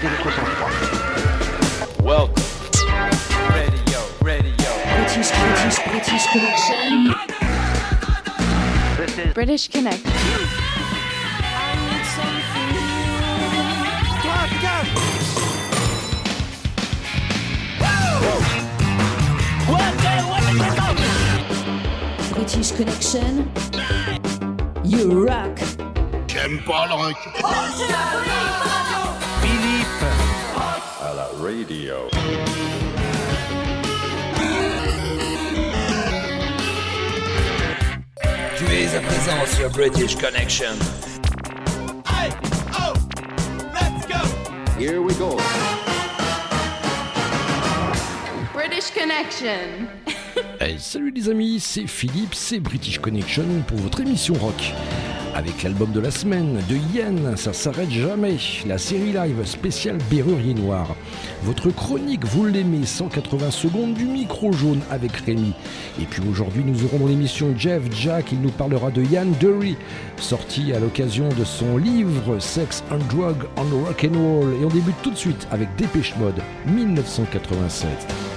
garder votre. Welcome. Radio, radio. British, British, British Connection. This is British Connect. British Connection. You rock. J'aime pas le rock. À la radio. Tu es à présent sur British Connection. Here we go. British Connection. Hey, salut les amis, c'est Philippe, c'est British Connection pour votre émission rock. Avec l'album de la semaine de Yen, ça s'arrête jamais. La série live spéciale Berrurier Noir. Votre chronique, vous l'aimez, 180 secondes du micro jaune avec Rémi. Et puis aujourd'hui, nous aurons dans l'émission Jeff Jack, il nous parlera de Yann Dury, sorti à l'occasion de son livre Sex and Drug on Rock and Roll. Et on débute tout de suite avec Dépêche Mode 1987.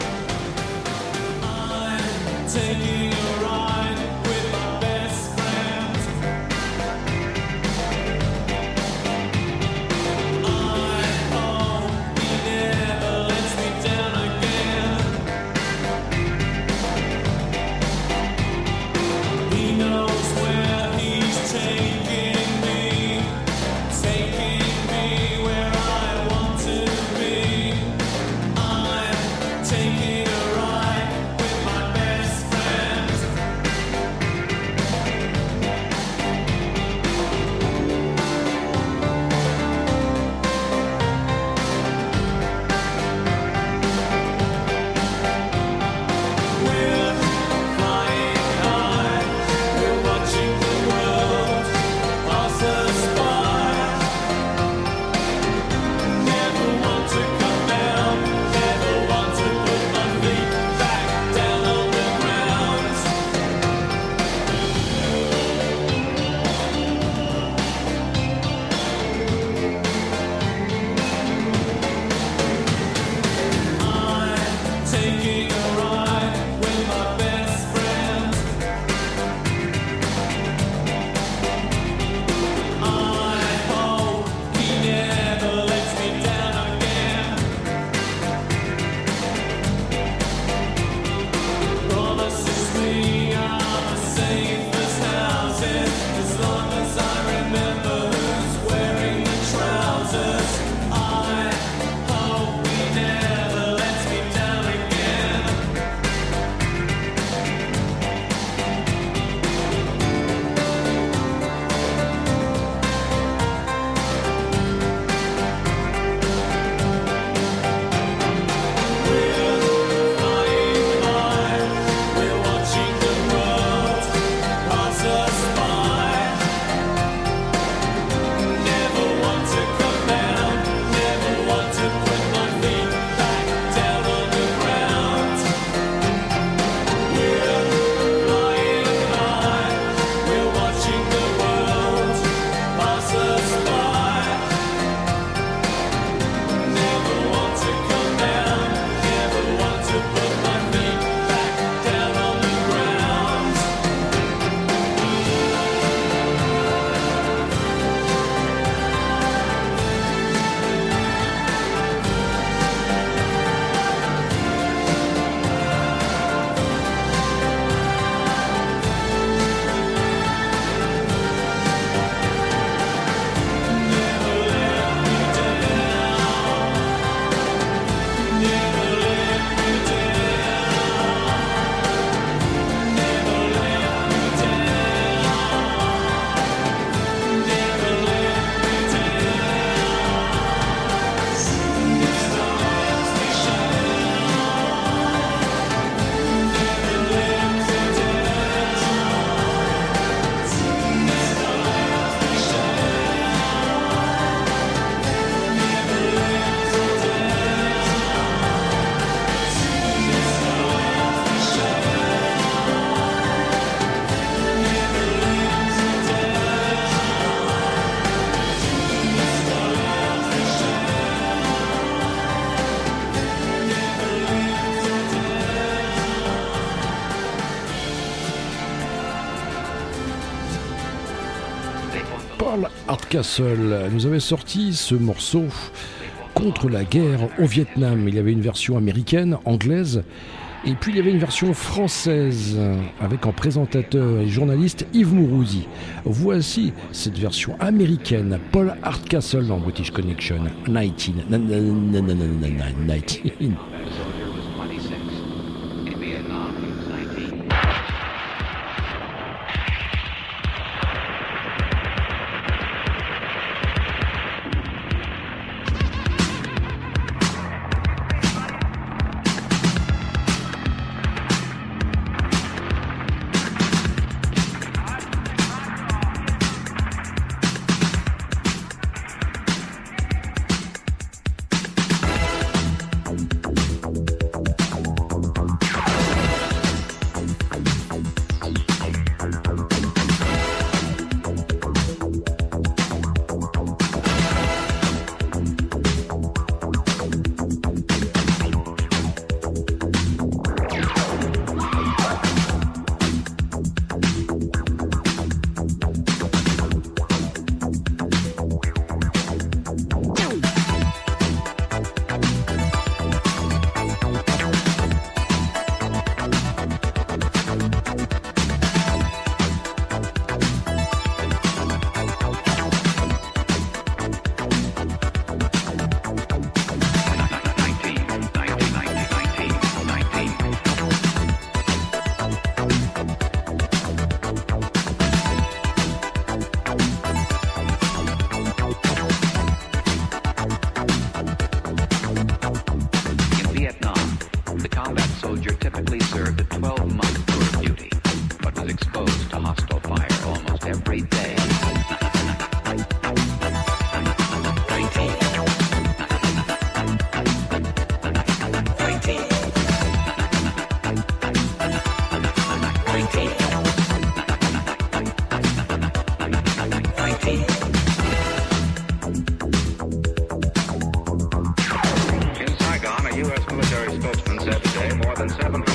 Hardcastle nous avait sorti ce morceau contre la guerre au Vietnam. Il y avait une version américaine, anglaise, et puis il y avait une version française avec en présentateur et journaliste Yves Mourouzi. Voici cette version américaine, Paul Hardcastle dans British Connection, 19. 19. Supposed to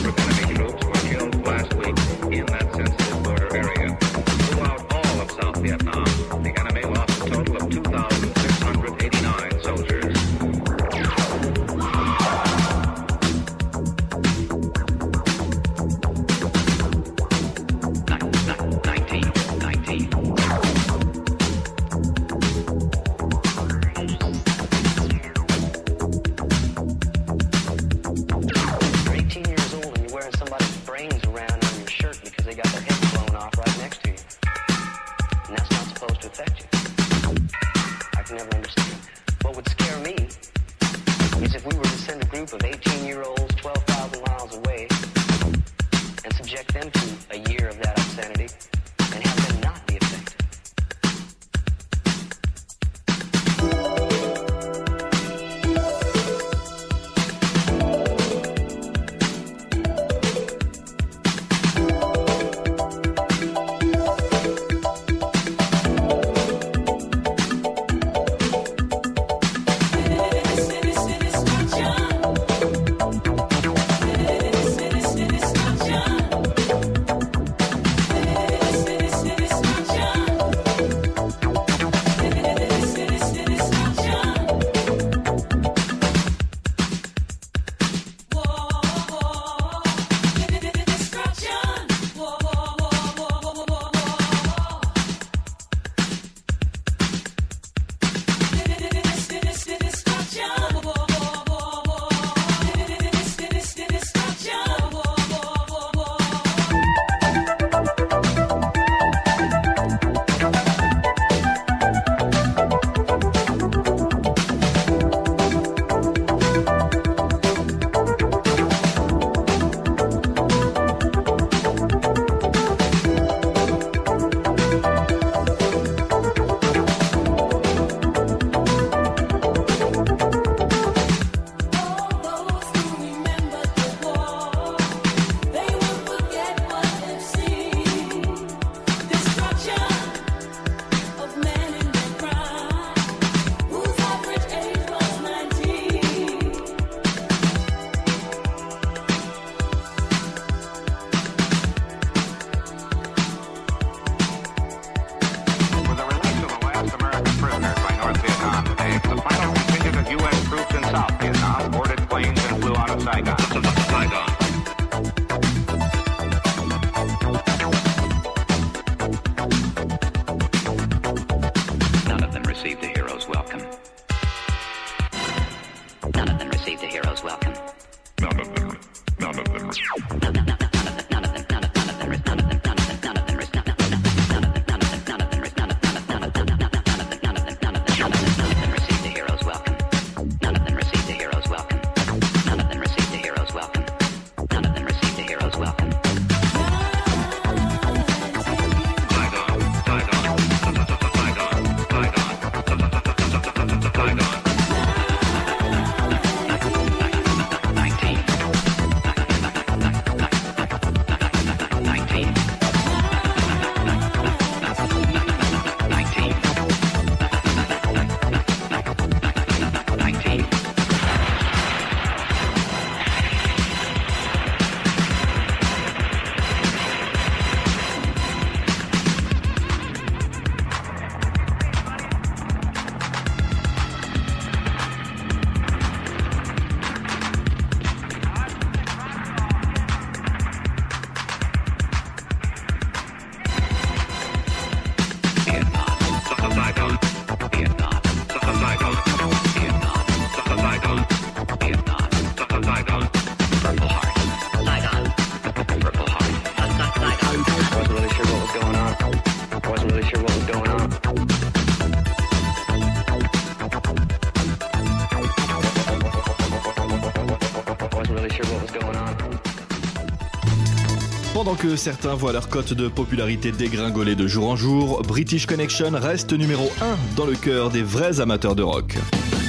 que certains voient leur cote de popularité dégringoler de jour en jour, British Connection reste numéro 1 dans le cœur des vrais amateurs de rock.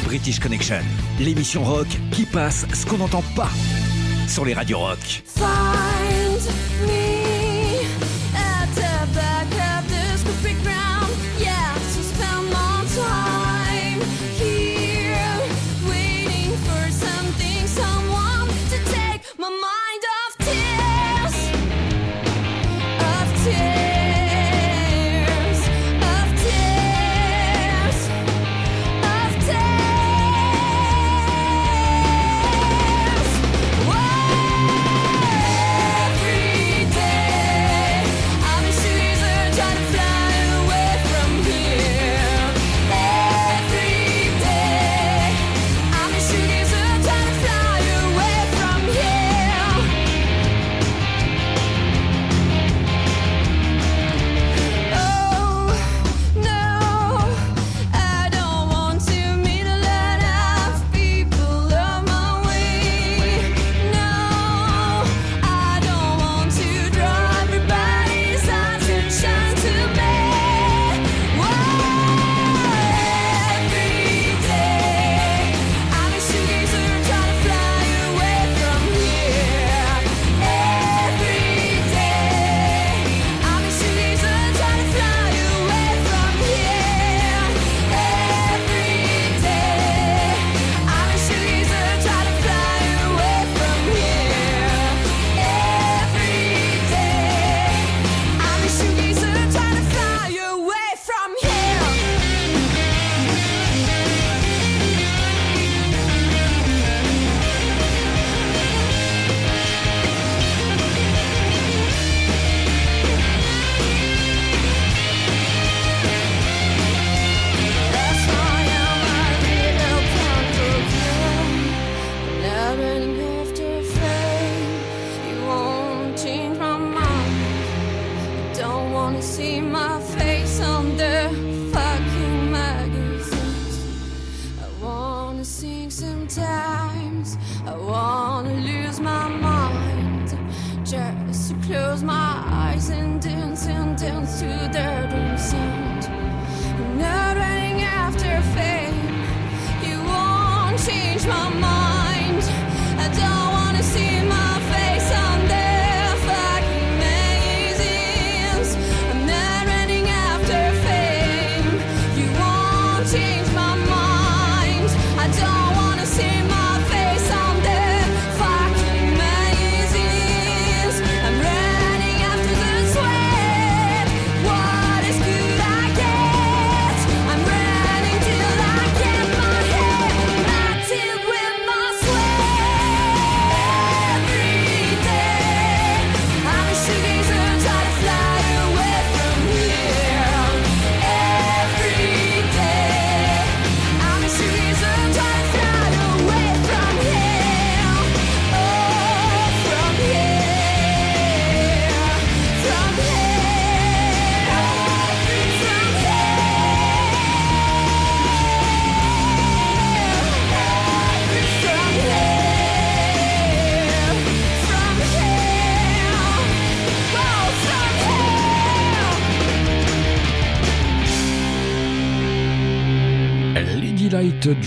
British Connection, l'émission rock qui passe ce qu'on n'entend pas sur les radios rock.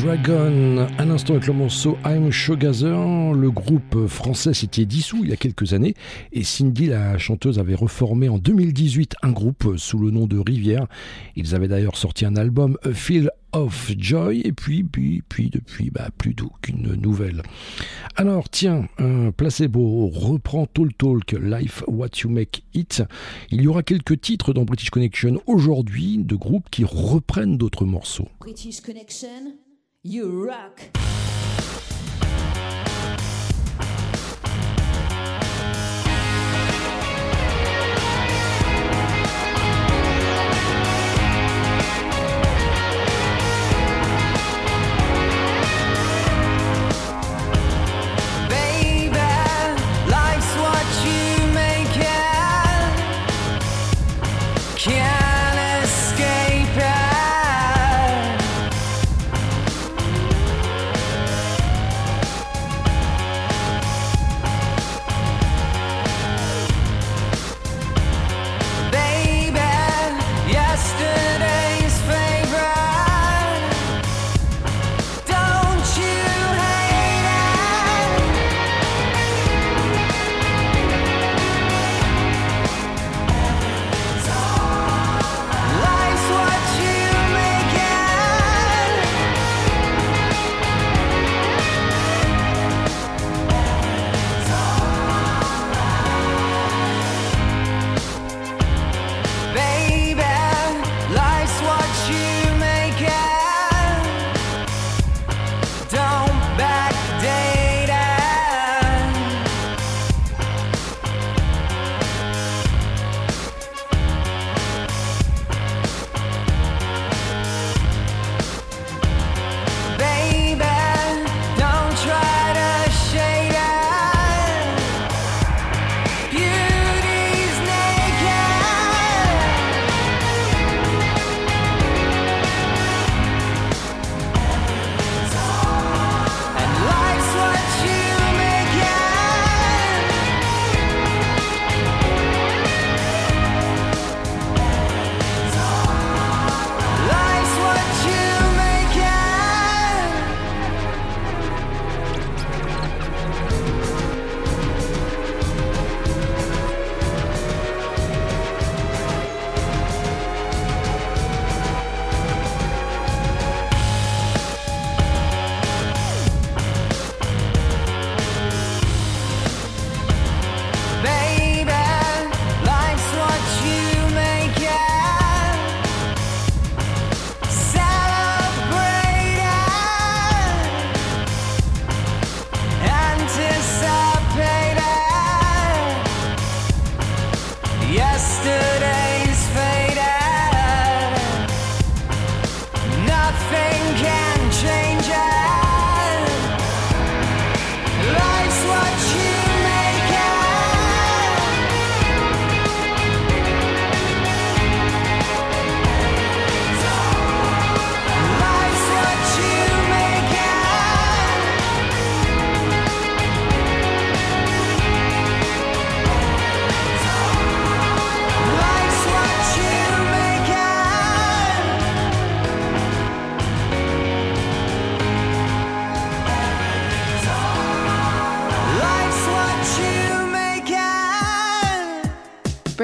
Dragon, à l'instant avec le morceau I'm Shogazer, le groupe français s'était dissous il y a quelques années et Cindy, la chanteuse, avait reformé en 2018 un groupe sous le nom de Rivière. Ils avaient d'ailleurs sorti un album, A Feel of Joy, et puis, puis, puis, depuis, bah, plus qu'une nouvelle. Alors, tiens, un placebo reprend Talk Talk, Life What You Make It. Il y aura quelques titres dans British Connection aujourd'hui de groupes qui reprennent d'autres morceaux. British Connection. You rock!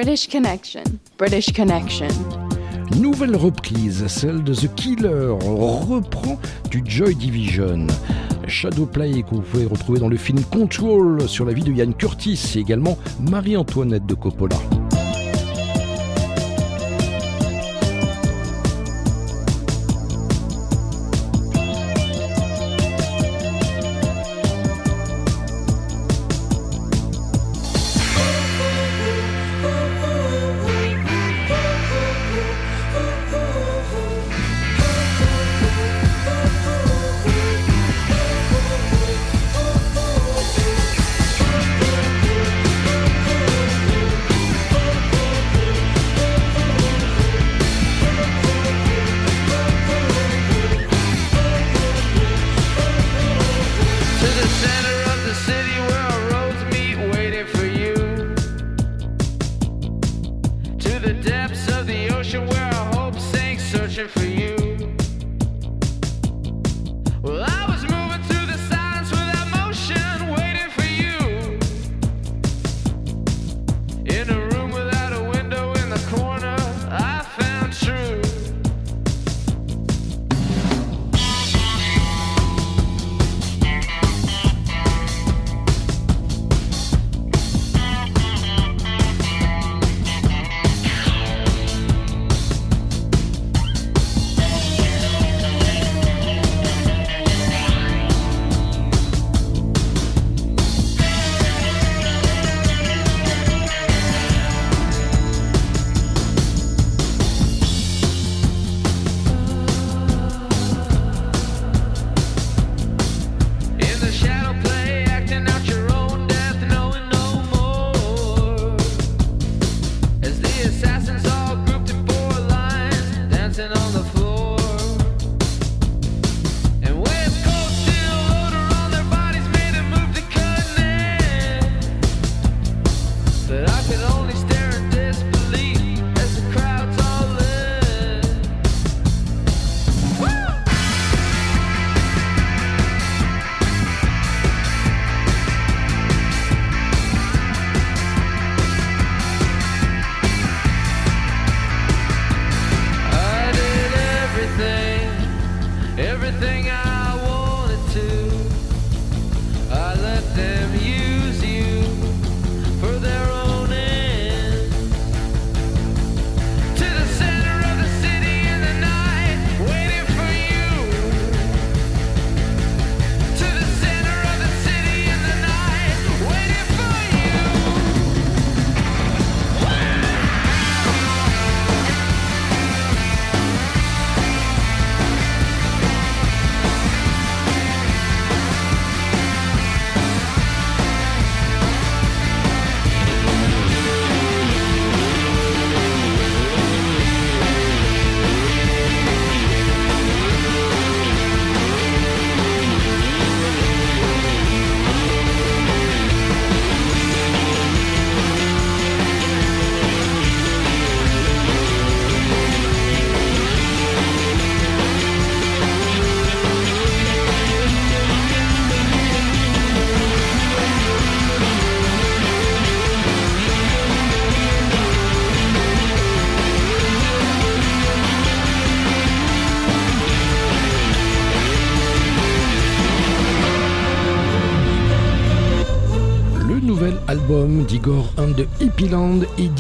British Connection. British Connection. Nouvelle reprise, celle de The Killer, reprend du Joy Division. Shadowplay que vous pouvez retrouver dans le film Control sur la vie de Ian Curtis et également Marie-Antoinette de Coppola.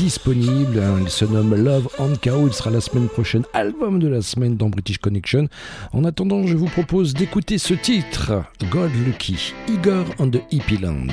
Hein, il se nomme Love on KO. Il sera la semaine prochaine, album de la semaine dans British Connection. En attendant, je vous propose d'écouter ce titre, God Lucky, Igor on the Hippie Land.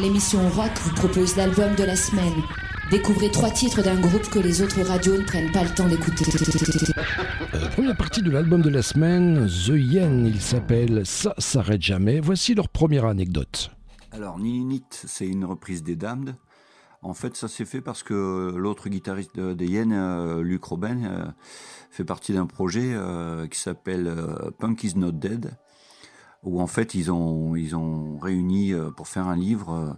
L'émission rock, vous propose l'album de la semaine. Découvrez trois titres d'un groupe que les autres radios ne prennent pas le temps d'écouter. Euh, première partie de l'album de la semaine, The Yen, il s'appelle Ça s'arrête jamais. Voici leur première anecdote. Alors, Nininit, c'est une reprise des Damned. En fait, ça s'est fait parce que l'autre guitariste de- des Yen, euh, Luc Robin, euh, fait partie d'un projet euh, qui s'appelle euh, Punk is not dead, où en fait ils ont ils ont réuni euh, pour faire un livre euh,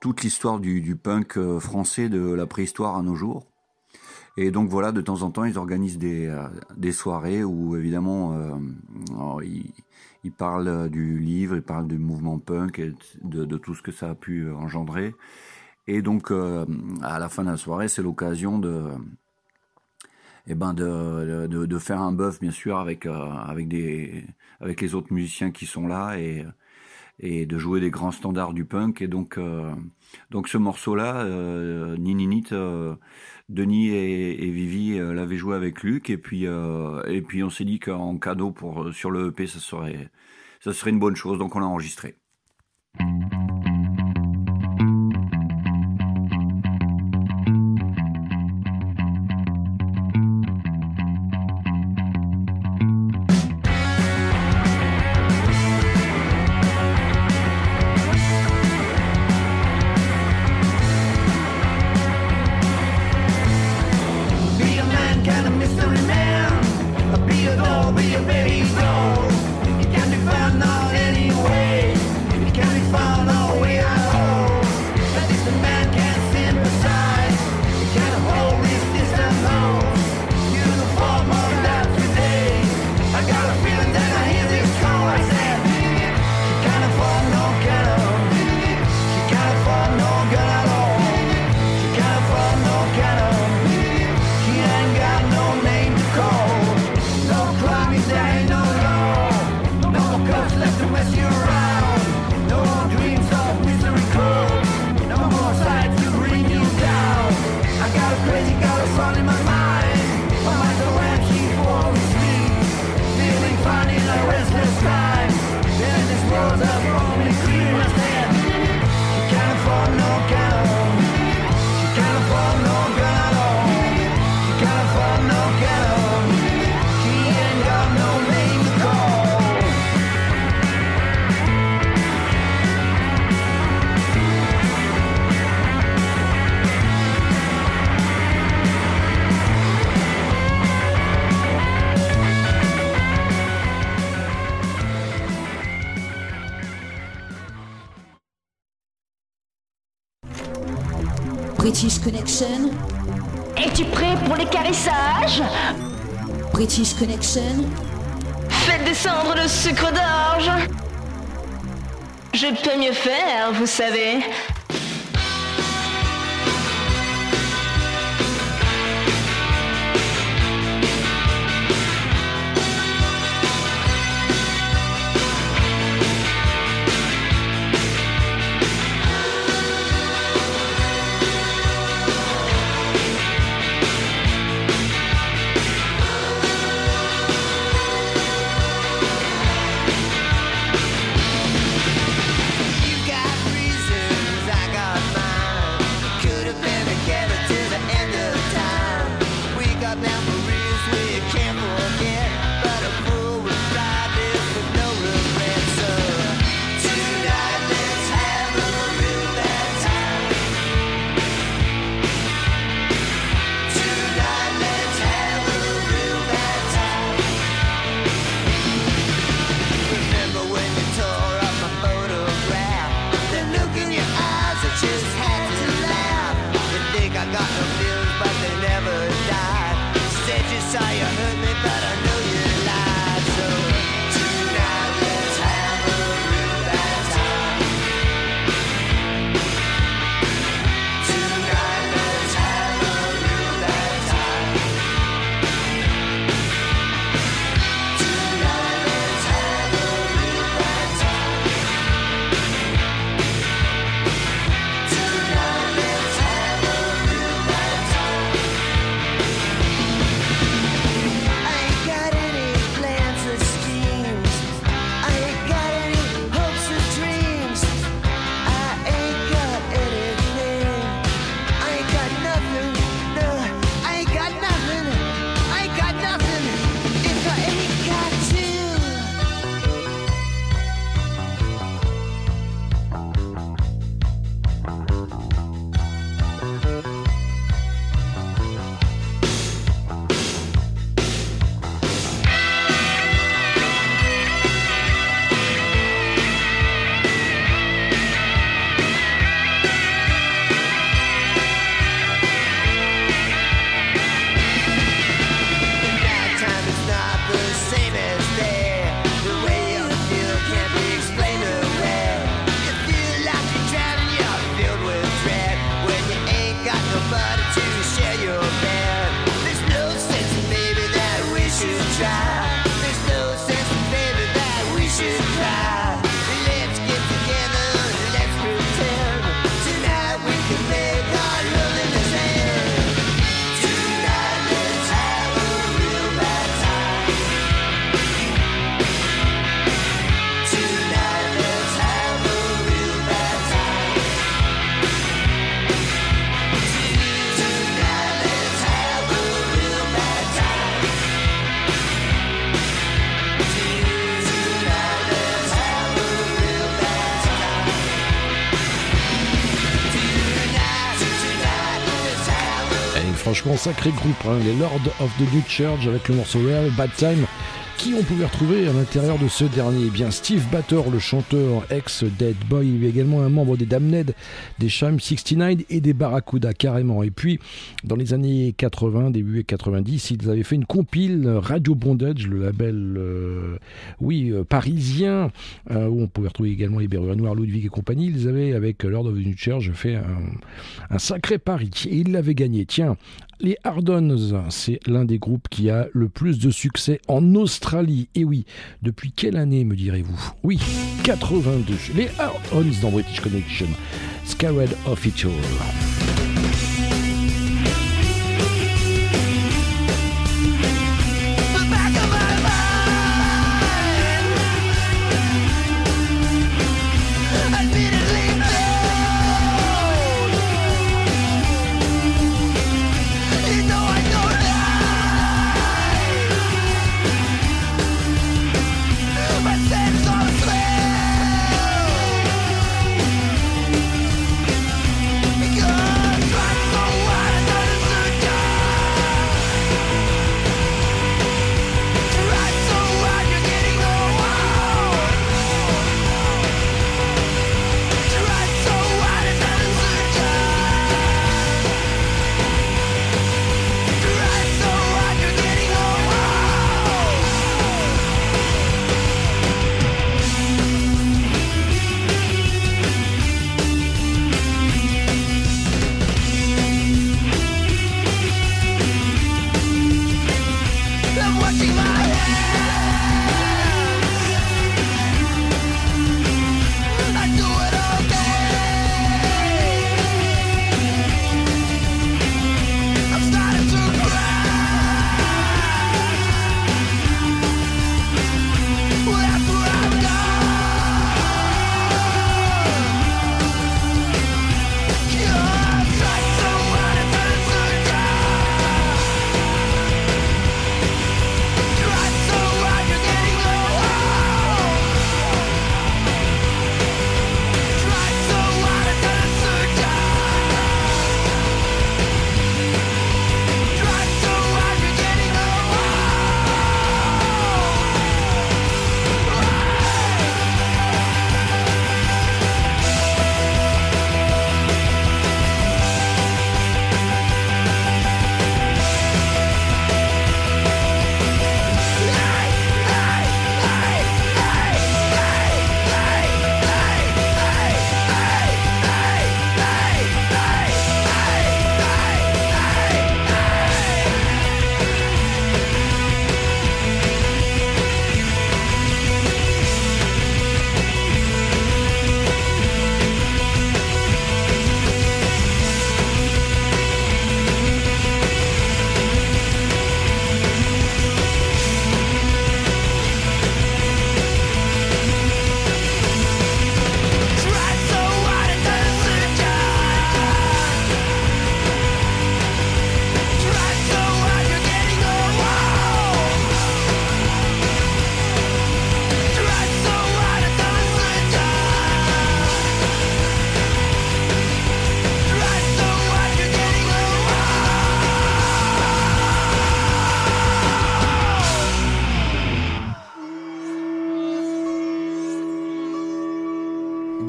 toute l'histoire du, punk euh, français de la préhistoire à nos jours. Et donc voilà, de temps en temps, ils organisent des, des soirées où évidemment ils, ils parlent du livre, ils parlent du mouvement punk et de, tout ce que ça a pu engendrer. Et donc à la fin de la soirée, c'est l'occasion de eh ben de, de, faire un bœuf bien sûr avec avec des avec les autres musiciens qui sont là et de jouer des grands standards du punk. Et donc euh, donc ce morceau là euh, Nininit euh, Denis et, et Vivi euh, l'avaient joué avec Luc. Et puis et puis on s'est dit qu'en cadeau pour sur le EP ça serait ça serait une bonne chose. Donc on l'a enregistré. British Connection. Es-tu prêt pour les carissages British Connection. Faites descendre le sucre d'orge. Je peux mieux faire, vous savez. Et franchement, sacré groupe, hein, les Lords of the New Church avec le morceau Real Bad Time. Qui on pouvait retrouver à l'intérieur de ce dernier Eh bien, Steve Batter, le chanteur ex-Dead Boy, il est également un membre des Damned, des Sham 69 et des Barracuda, carrément. Et puis, dans les années 80, début 90, ils avaient fait une compile Radio Bondage, le label, euh, oui, euh, parisien, euh, où on pouvait retrouver également les Berruriers Noirs, Ludwig et compagnie. Ils avaient, avec Lord of the New Church, fait un, un sacré pari. Et ils l'avaient gagné. Tiens, les Hardons, c'est l'un des groupes qui a le plus de succès en Australie. Et oui, depuis quelle année, me direz-vous? Oui, 82. Les Hardons dans British Connection. Scared of It All.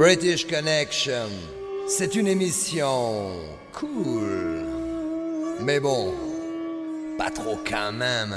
British Connection, c'est une émission cool. Mais bon, pas trop quand même.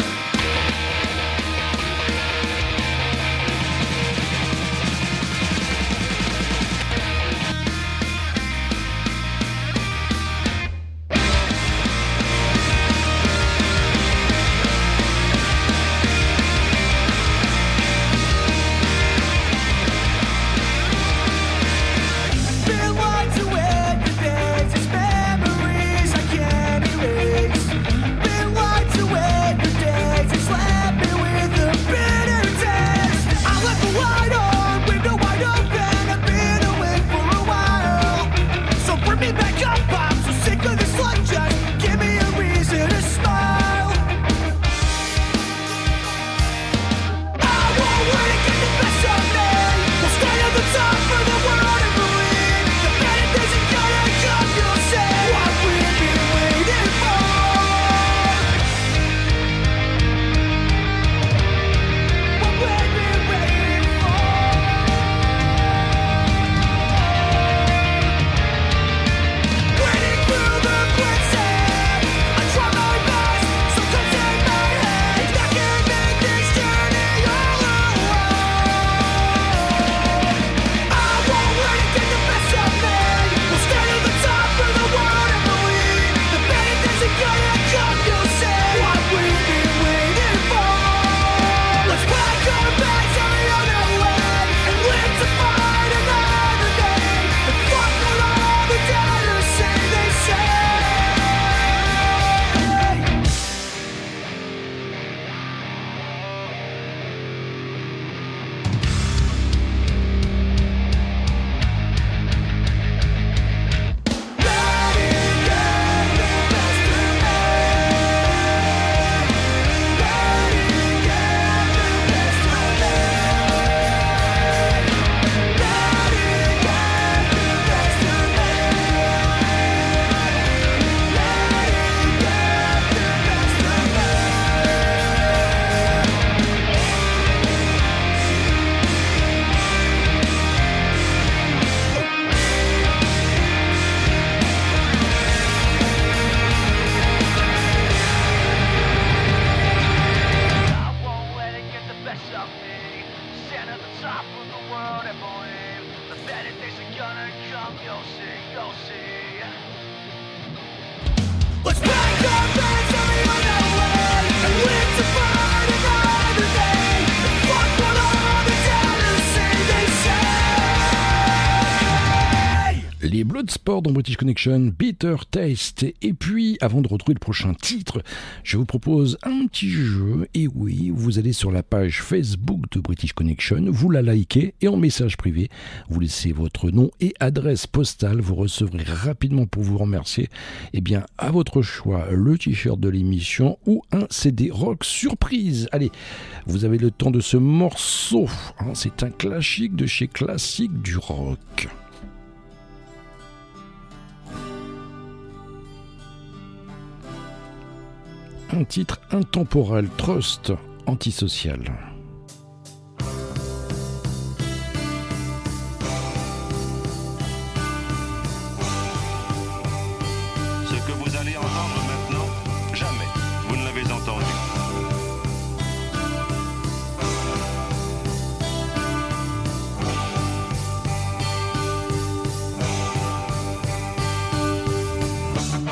Dans British Connection, Bitter Taste. Et puis, avant de retrouver le prochain titre, je vous propose un petit jeu. Et oui, vous allez sur la page Facebook de British Connection, vous la likez et en message privé, vous laissez votre nom et adresse postale. Vous recevrez rapidement pour vous remercier, eh bien, à votre choix, le t-shirt de l'émission ou un CD rock surprise. Allez, vous avez le temps de ce morceau. hein, C'est un classique de chez Classique du Rock. Titre intemporel, Trust, antisocial.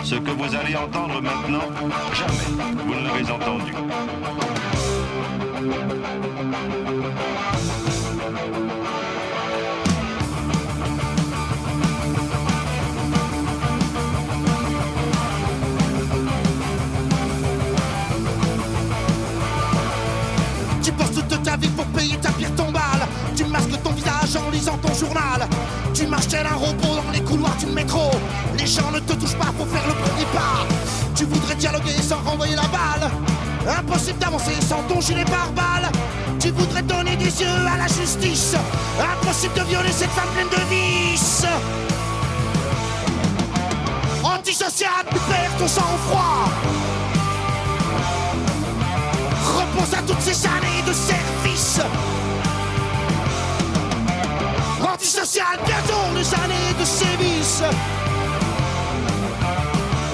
Ce que vous allez entendre maintenant, jamais un robot dans les couloirs du métro. Les gens ne te touchent pas pour faire le premier pas. Tu voudrais dialoguer sans renvoyer la balle. Impossible d'avancer sans ton gilet pare-balles. Tu voudrais donner des yeux à la justice. Impossible de violer cette femme pleine de vices. Antisocial, tu perds ton sang-froid. Repose à toutes ces années de service. Bientôt les années de sévices.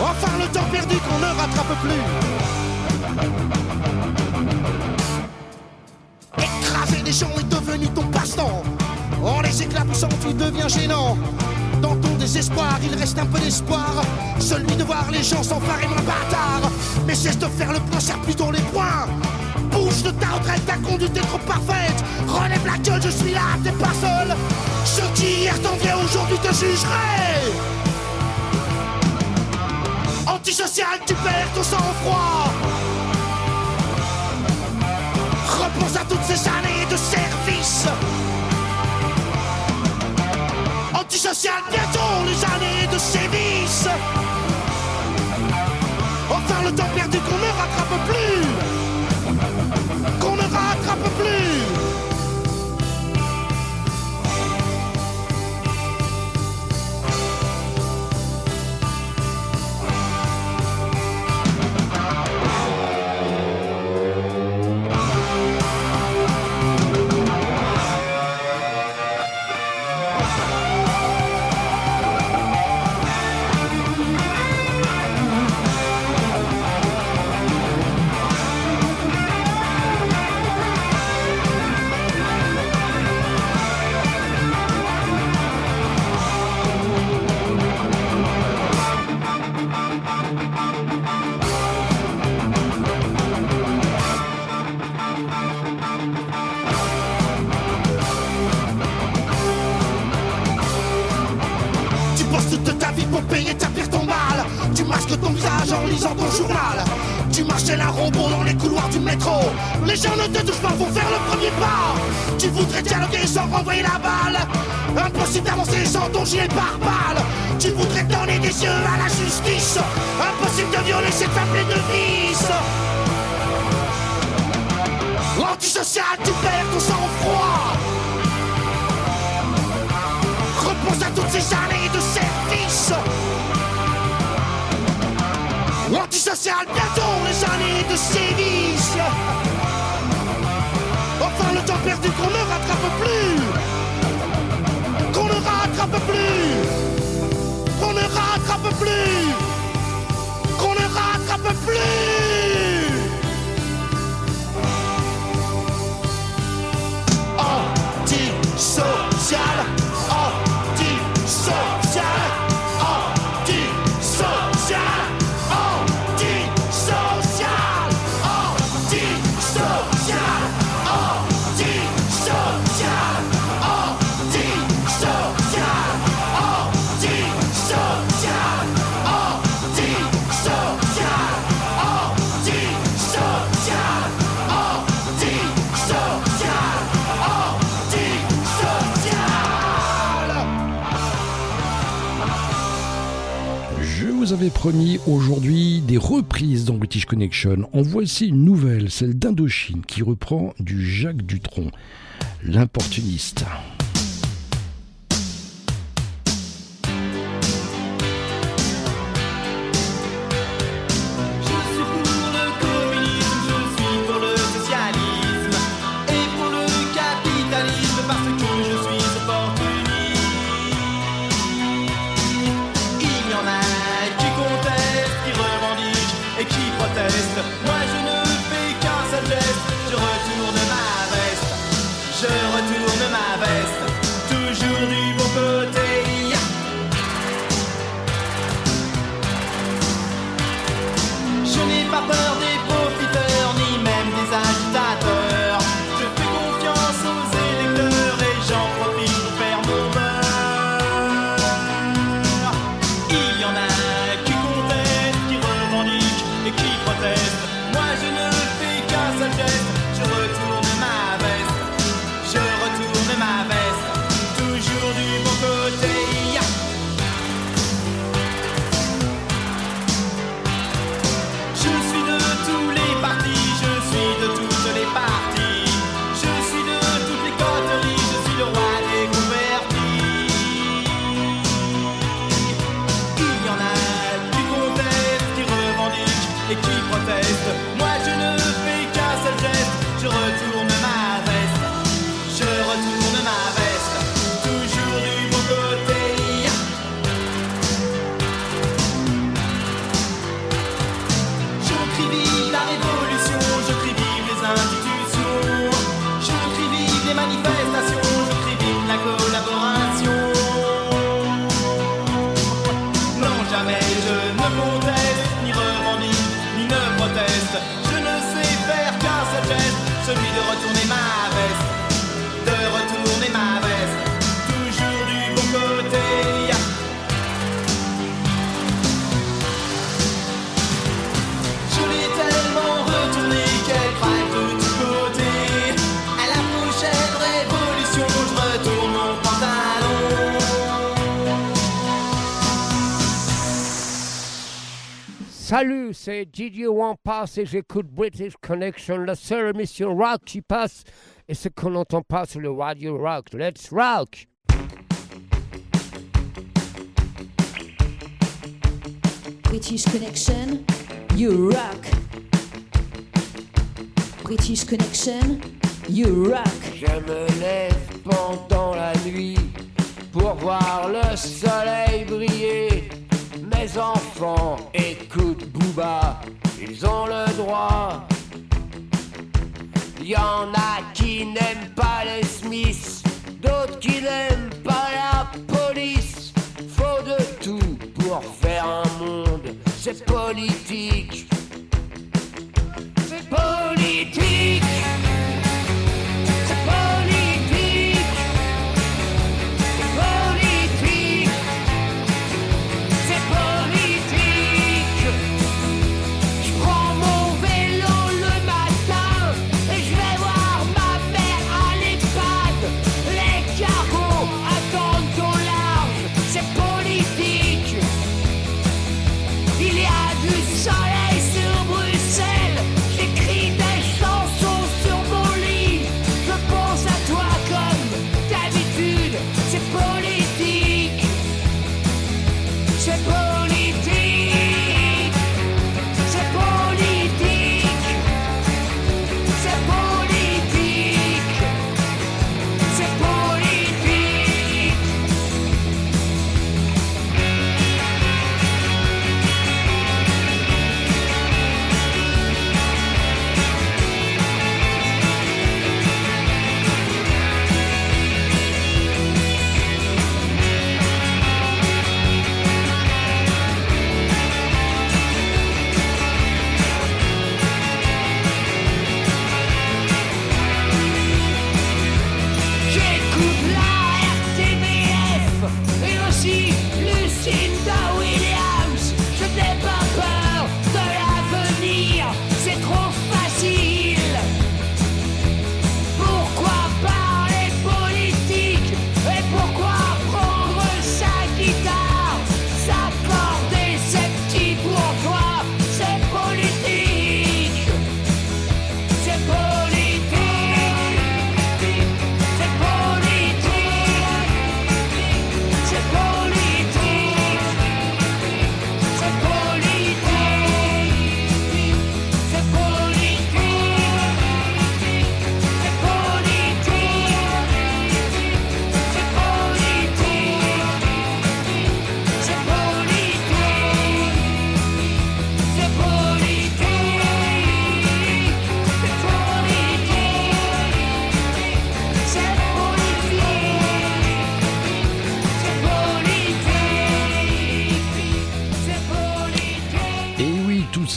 Enfin le temps perdu qu'on ne rattrape plus. Écraser les gens est devenu ton passe-temps. En les éclaboussant, tu deviens gênant. Dans ton désespoir, il reste un peu d'espoir. Celui de voir les gens s'emparer moins bâtard. Mais cesse de faire le point, serre plutôt les points. Bouge de ta retraite, ta conduite est trop parfaite. Relève la gueule, je suis là, t'es pas seul. Ceux qui hier t'enviaient aujourd'hui te jugeraient. Antisocial, tu perds ton sang-froid. Repense à toutes ces années de service. Antisocial, bientôt les années de sévices. Enfin le temps perdu qu'on ne rattrape plus. Les gens ne te touchent pas pour faire le premier pas. Tu voudrais dialoguer sans renvoyer la balle. Impossible d'avancer sans ton gilet pare-balles. Tu voudrais donner des yeux à la justice. Impossible de violer cette femme de vices. Antisocial, tu perds ton sang-froid. Repense à toutes ces années de service. Antisocial, bientôt les années de sévices. Qu'on ne rattrape plus. Qu'on ne rattrape plus. Qu'on ne rattrape plus. Qu'on ne rattrape plus. aujourd'hui des reprises dans British Connection. En voici une nouvelle, celle d'Indochine, qui reprend du Jacques Dutronc, l'importuniste. Salut, c'est Didier Wampas et j'écoute British Connection, la seule émission rock qui passe et ce qu'on n'entend pas sur le Radio Rock. Let's rock! British Connection, you rock. British Connection, you rock. Je me lève pendant la nuit pour voir le soleil briller les enfants écoutent Booba, ils ont le droit. Y en a qui n'aiment pas les Smiths, d'autres qui n'aiment pas la police. Faut de tout pour faire un monde, c'est politique. C'est politique.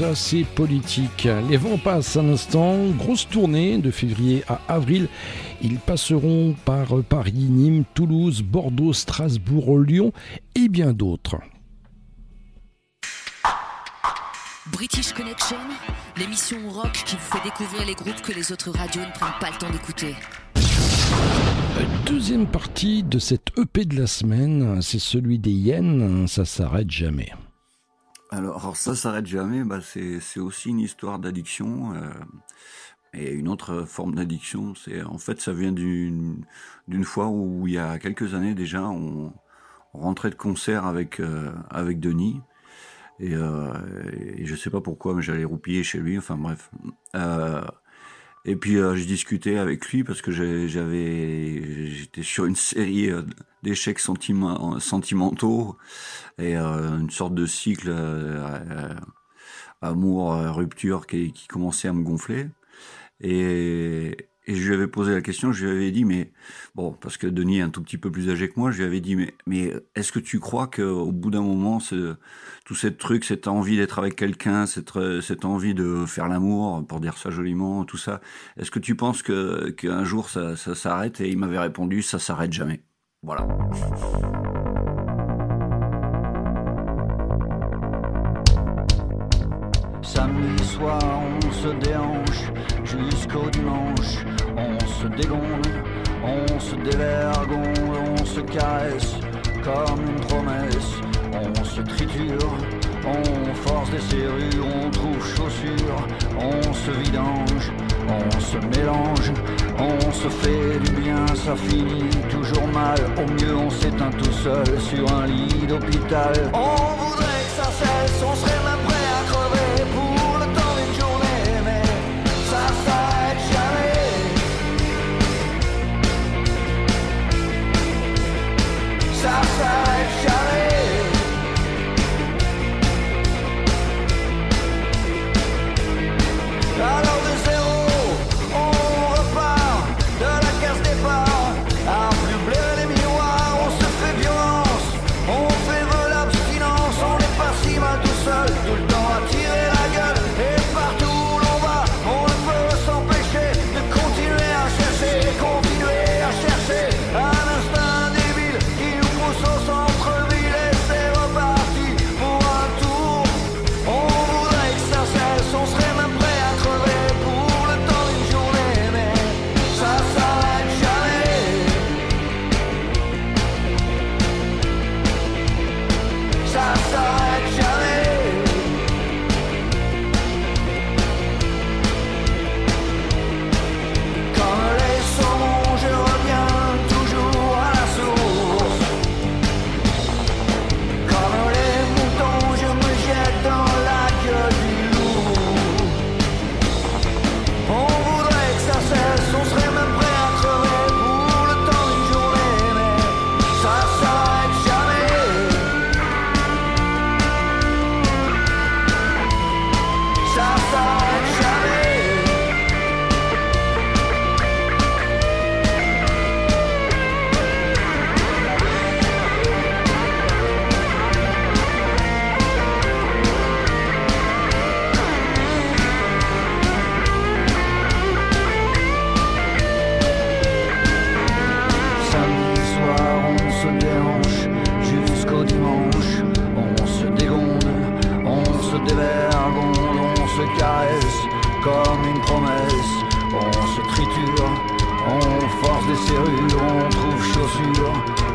Ça c'est politique. Les vents passent un instant, grosse tournée de février à avril. Ils passeront par Paris, Nîmes, Toulouse, Bordeaux, Strasbourg, Lyon et bien d'autres. British Connection, l'émission rock qui vous fait découvrir les groupes que les autres radios ne prennent pas le temps d'écouter. Deuxième partie de cette EP de la semaine, c'est celui des Yens, ça s'arrête jamais. Alors, ça s'arrête jamais, bah c'est aussi une histoire d'addiction. euh, et une autre forme d'addiction, c'est en fait ça vient d'une fois où il y a quelques années déjà, on, rentrait de concert avec euh, avec Denis et, euh, et je sais pas pourquoi, mais j'allais roupiller chez lui. Enfin bref. Et puis euh, je discutais avec lui parce que j'ai- j'avais j'étais sur une série euh, d'échecs sentimentaux et euh, une sorte de cycle euh, amour rupture qui, qui commençait à me gonfler. Et, et je lui avais posé la question je lui avais dit mais bon parce que Denis est un tout petit peu plus âgé que moi je lui avais dit mais mais est-ce que tu crois qu'au bout d'un moment tout ce truc cette envie d'être avec quelqu'un cette cette envie de faire l'amour pour dire ça joliment tout ça est-ce que tu penses qu'un jour ça ça s'arrête? Et il m'avait répondu ça s'arrête jamais. Voilà Samedi soir, on se déhanche jusqu'au dimanche. On se dégonde, on se dévergonde, on se caresse comme une promesse. On se triture, on force des serrures, on trouve chaussures, on se vidange, on se mélange, on se fait du bien, ça finit toujours mal. Au mieux, on s'éteint tout seul sur un lit d'hôpital. On voudrait que ça cesse, on serait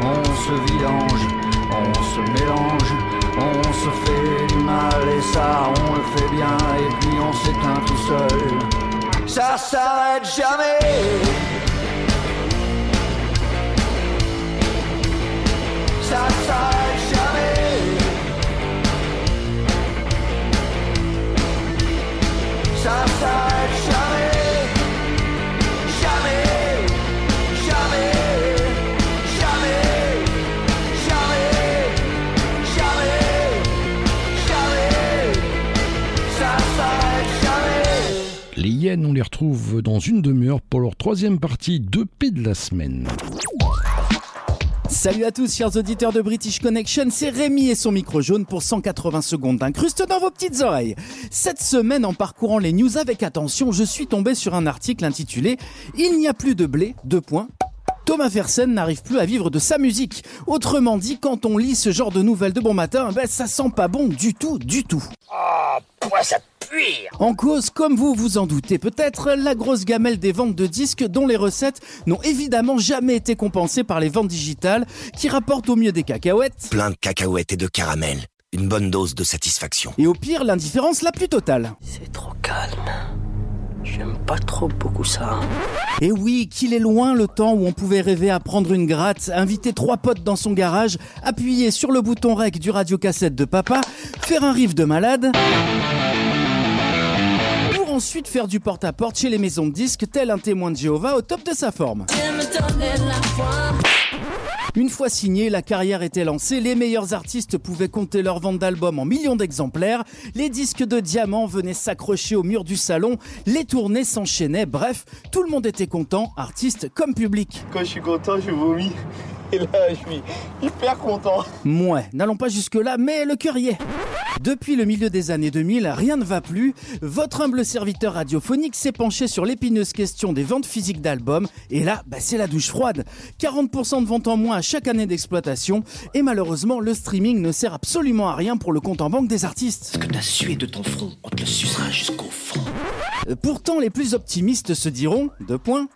on se vidange, on se mélange, on se fait du mal et ça on le fait bien et puis on s'éteint tout seul. Ça s'arrête jamais. Ça s'arrête jamais. Ça s'arrête On les retrouve dans une demi-heure pour leur troisième partie d'EP de la semaine. Salut à tous, chers auditeurs de British Connection, c'est Rémi et son micro jaune pour 180 secondes d'incruste dans vos petites oreilles. Cette semaine, en parcourant les news avec attention, je suis tombé sur un article intitulé Il n'y a plus de blé, deux points. Thomas Fersen n'arrive plus à vivre de sa musique. Autrement dit, quand on lit ce genre de nouvelles de bon matin, ben ça sent pas bon du tout, du tout. Oh, pourquoi ça pue En cause, comme vous vous en doutez peut-être, la grosse gamelle des ventes de disques dont les recettes n'ont évidemment jamais été compensées par les ventes digitales qui rapportent au mieux des cacahuètes Plein de cacahuètes et de caramel. Une bonne dose de satisfaction. et au pire l'indifférence la plus totale. C'est trop calme. J'aime pas trop beaucoup ça. Et oui, qu'il est loin le temps où on pouvait rêver à prendre une gratte, inviter trois potes dans son garage, appuyer sur le bouton rec du radiocassette de papa, faire un riff de malade. Pour ensuite faire du porte-à-porte chez les maisons de disques, tel un témoin de Jéhovah au top de sa forme. Une fois signé, la carrière était lancée, les meilleurs artistes pouvaient compter leur vente d'albums en millions d'exemplaires, les disques de diamants venaient s'accrocher au mur du salon, les tournées s'enchaînaient, bref, tout le monde était content, artistes comme public. Quand je suis content, je vomis. Et là, je suis hyper content. Mouais, n'allons pas jusque-là, mais le cœur y est. Depuis le milieu des années 2000, rien ne va plus. Votre humble serviteur radiophonique s'est penché sur l'épineuse question des ventes physiques d'albums. Et là, bah, c'est la douche froide. 40% de ventes en moins à chaque année d'exploitation. Et malheureusement, le streaming ne sert absolument à rien pour le compte en banque des artistes. Ce que t'as sué de ton front, on te le sucera jusqu'au fond. Pourtant, les plus optimistes se diront, deux points.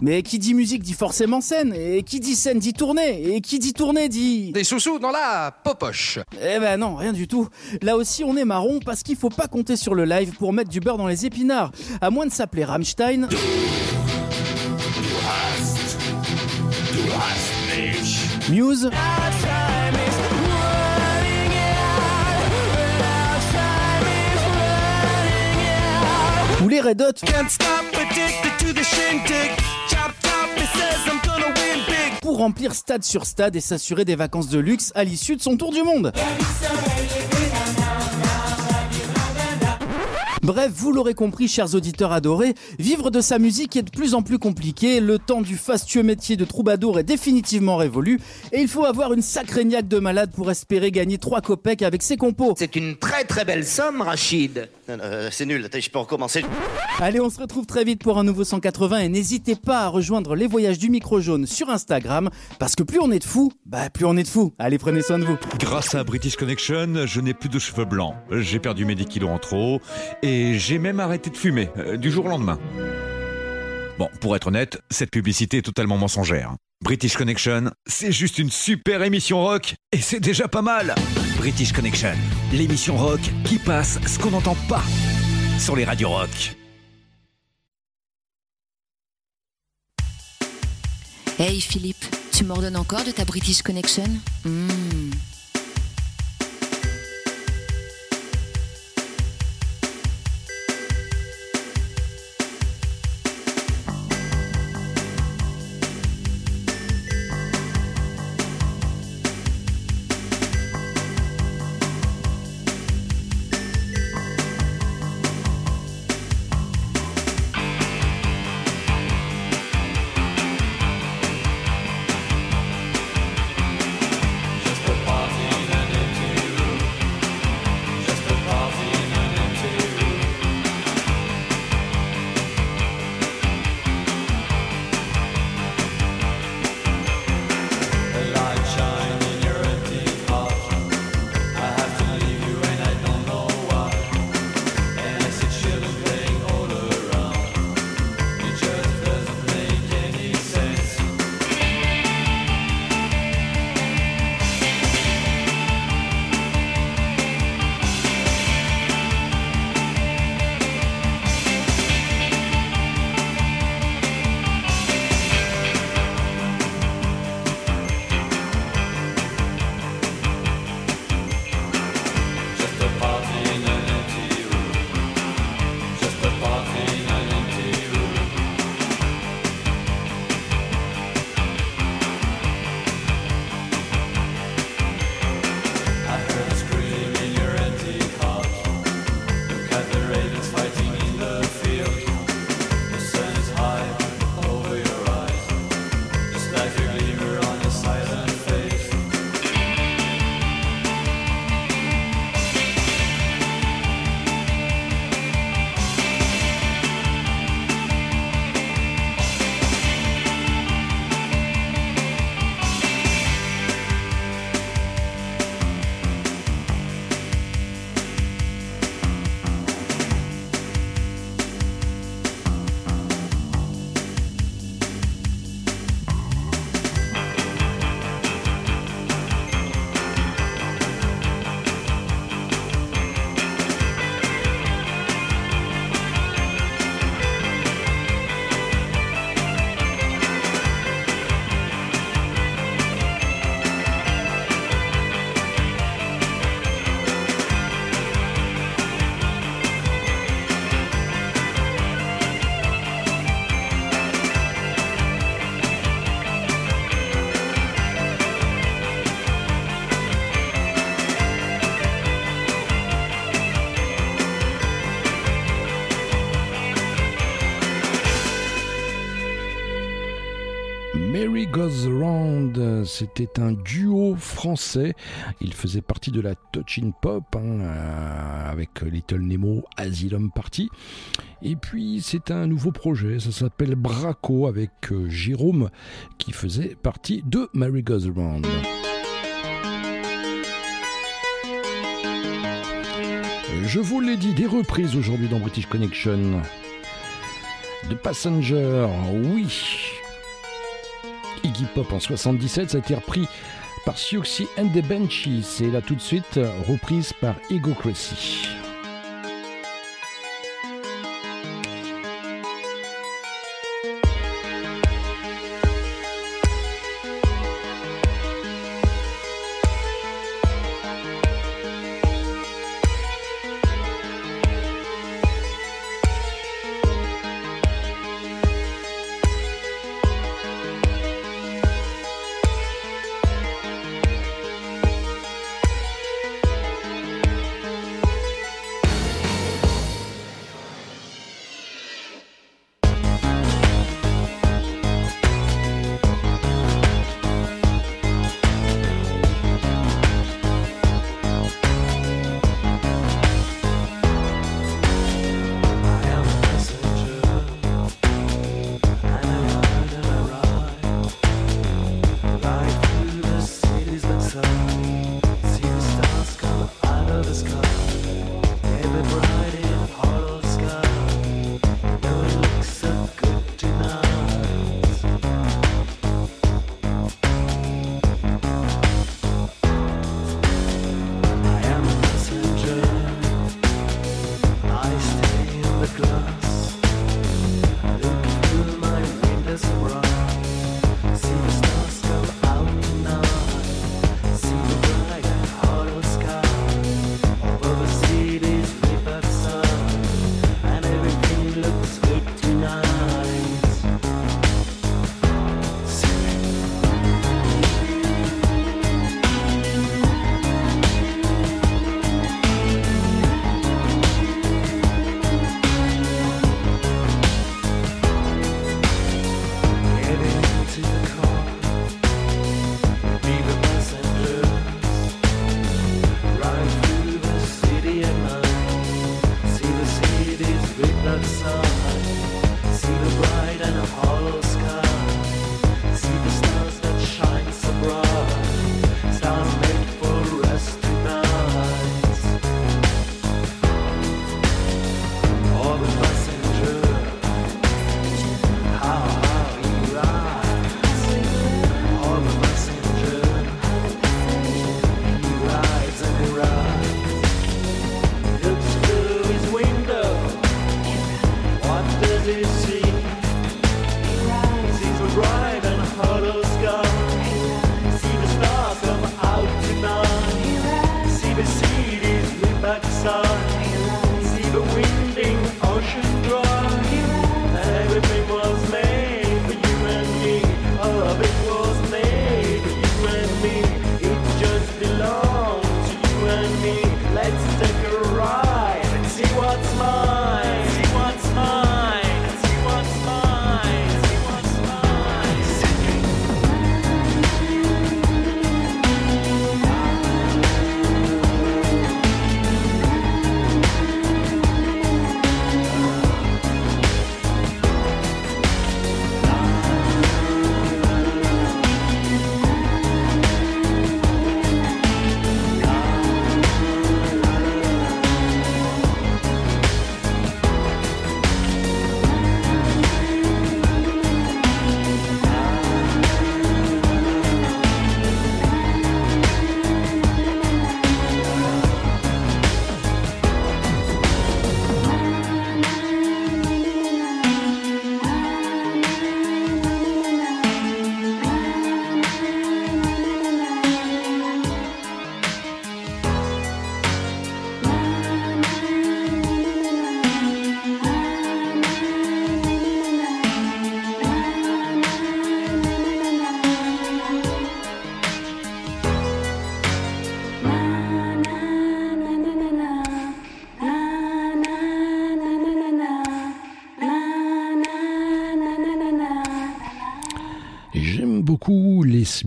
Mais qui dit musique dit forcément scène, et qui dit scène dit tournée, et qui dit tournée dit... Des sous-sous dans la popoche. Eh ben non, rien du tout. Là aussi, on est marron parce qu'il faut pas compter sur le live pour mettre du beurre dans les épinards. À moins de s'appeler Rammstein. Muse. Ou les Red Hot. Pour remplir stade sur stade et s'assurer des vacances de luxe à l'issue de son tour du monde. Bref, vous l'aurez compris, chers auditeurs adorés, vivre de sa musique est de plus en plus compliqué, le temps du fastueux métier de troubadour est définitivement révolu, et il faut avoir une sacrée niaque de malade pour espérer gagner 3 copecs avec ses compos. C'est une très très belle somme, Rachid. Euh, c'est nul, attends, je peux recommencer. Allez, on se retrouve très vite pour un nouveau 180 et n'hésitez pas à rejoindre les voyages du micro jaune sur Instagram, parce que plus on est de fous, bah plus on est de fous. Allez, prenez soin de vous. Grâce à British Connection, je n'ai plus de cheveux blancs. J'ai perdu mes 10 kilos en trop et j'ai même arrêté de fumer euh, du jour au lendemain. Bon, pour être honnête, cette publicité est totalement mensongère. British Connection, c'est juste une super émission rock et c'est déjà pas mal. British Connection, l'émission rock qui passe ce qu'on n'entend pas sur les radios rock. Hey Philippe, tu m'ordonnes encore de ta British Connection? Hmm. Goes Round, c'était un duo français. Il faisait partie de la Touching Pop hein, euh, avec Little Nemo, Asylum Party. Et puis c'est un nouveau projet, ça s'appelle Braco avec euh, Jérôme qui faisait partie de Mary Goes Round. Je vous l'ai dit, des reprises aujourd'hui dans British Connection. The Passenger, oui. Iggy Pop en 77, ça a été repris par Siouxsie and the Benchies et là tout de suite reprise par Egocracy. Thank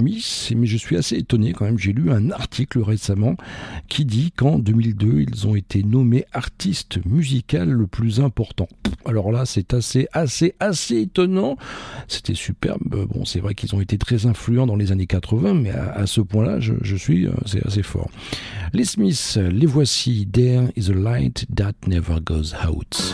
mais je suis assez étonné quand même. J'ai lu un article récemment qui dit qu'en 2002, ils ont été nommés artistes musical le plus important. Alors là, c'est assez, assez, assez étonnant. C'était superbe. Bon, c'est vrai qu'ils ont été très influents dans les années 80, mais à, à ce point-là, je, je suis, euh, c'est assez fort. Les Smiths, les voici. There is a light that never goes out.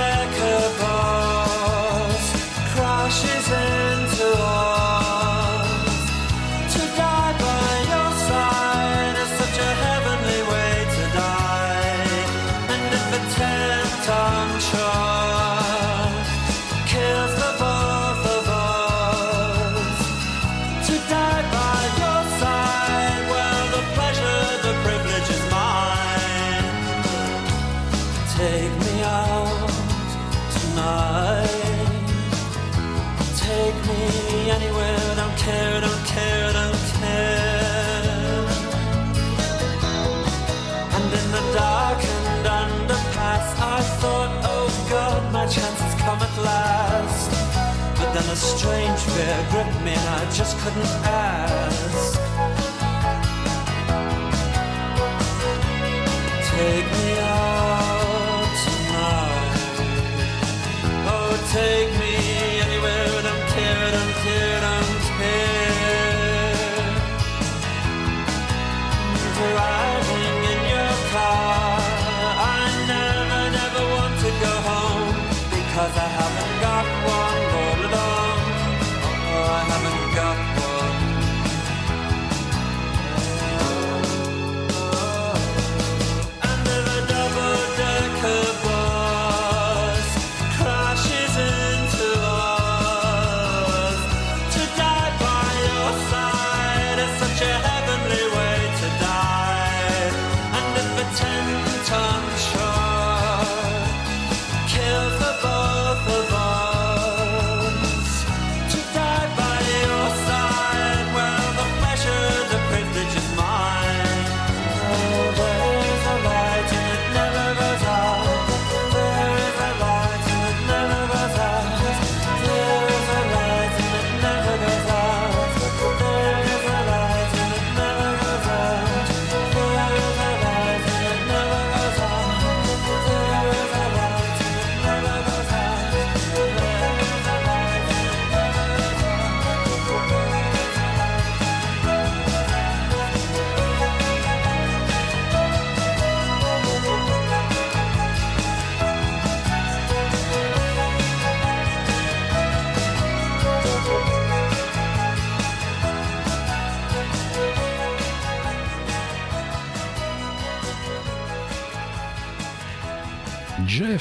their grip, man, I just couldn't ask.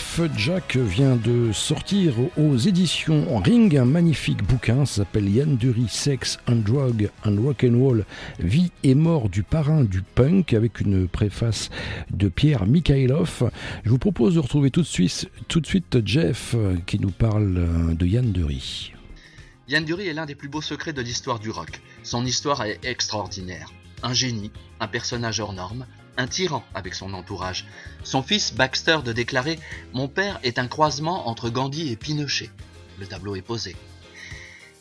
Jeff Jack vient de sortir aux éditions Ring un magnifique bouquin, s'appelle Yann Dury, Sex and Drug and Rock'n'Roll, Vie et mort du parrain du punk, avec une préface de Pierre Mikhailov. Je vous propose de retrouver tout de suite, tout de suite Jeff qui nous parle euh, de Yann Dury. Yann Dury est l'un des plus beaux secrets de l'histoire du rock. Son histoire est extraordinaire. Un génie, un personnage hors norme, un tyran avec son entourage. Son fils Baxter de déclarer Mon père est un croisement entre Gandhi et Pinochet. Le tableau est posé.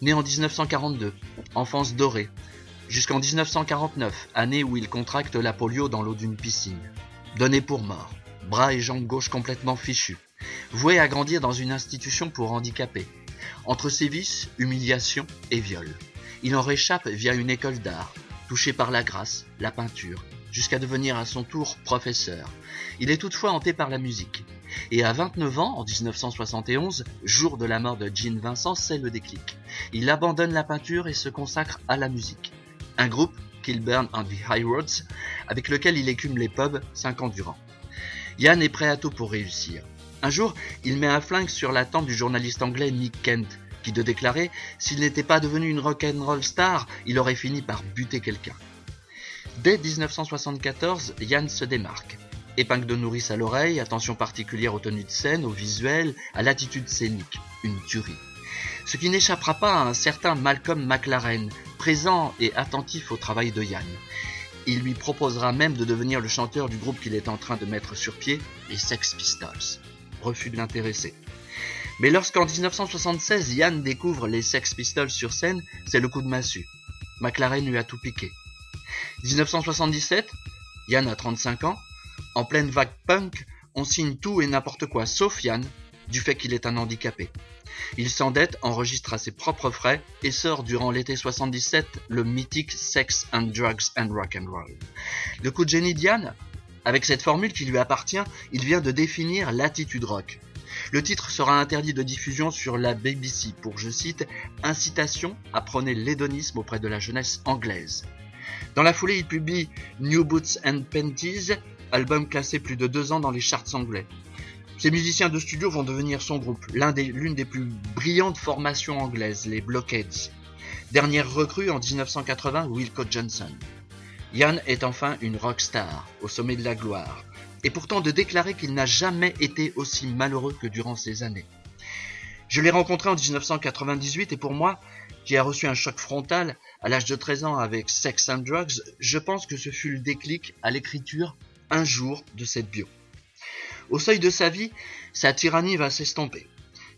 Né en 1942, enfance dorée, jusqu'en 1949, année où il contracte la polio dans l'eau d'une piscine. Donné pour mort, bras et jambes gauche complètement fichus, voué à grandir dans une institution pour handicapés. Entre sévices, humiliations et viols. Il en réchappe via une école d'art, touché par la grâce, la peinture, jusqu'à devenir à son tour professeur. Il est toutefois hanté par la musique. Et à 29 ans, en 1971, jour de la mort de Gene Vincent, c'est le déclic. Il abandonne la peinture et se consacre à la musique. Un groupe, Kilburn and the High Roads, avec lequel il écume les pubs 5 ans durant. Yann est prêt à tout pour réussir. Un jour, il met un flingue sur la tempe du journaliste anglais Nick Kent, qui de déclarer s'il n'était pas devenu une rock'n'roll star, il aurait fini par buter quelqu'un. Dès 1974, Yann se démarque. Épingle de nourrice à l'oreille, attention particulière aux tenues de scène, au visuel, à l'attitude scénique. Une tuerie. Ce qui n'échappera pas à un certain Malcolm McLaren, présent et attentif au travail de Yann. Il lui proposera même de devenir le chanteur du groupe qu'il est en train de mettre sur pied, les Sex Pistols. Refus de l'intéresser. Mais lorsqu'en 1976, Yann découvre les Sex Pistols sur scène, c'est le coup de massue. McLaren lui a tout piqué. 1977, Yann a 35 ans, en pleine vague punk, on signe tout et n'importe quoi, sauf Yann, du fait qu'il est un handicapé. Il s'endette, enregistre à ses propres frais et sort durant l'été 77 le mythique Sex and Drugs and Rock and Roll. Le coup de génie de Yann Avec cette formule qui lui appartient, il vient de définir l'attitude rock. Le titre sera interdit de diffusion sur la BBC pour, je cite, incitation à prôner l'hédonisme auprès de la jeunesse anglaise. Dans la foulée, il publie New Boots and Panties, album classé plus de deux ans dans les charts anglais. Ces musiciens de studio vont devenir son groupe, l'une des, plus brillantes formations anglaises, les Blockheads. Dernière recrue en 1980, Wilco Johnson. Yann est enfin une rockstar, au sommet de la gloire, et pourtant de déclarer qu'il n'a jamais été aussi malheureux que durant ces années. Je l'ai rencontré en 1998 et pour moi, qui a reçu un choc frontal à l'âge de 13 ans avec Sex and Drugs, je pense que ce fut le déclic à l'écriture un jour de cette bio. Au seuil de sa vie, sa tyrannie va s'estomper.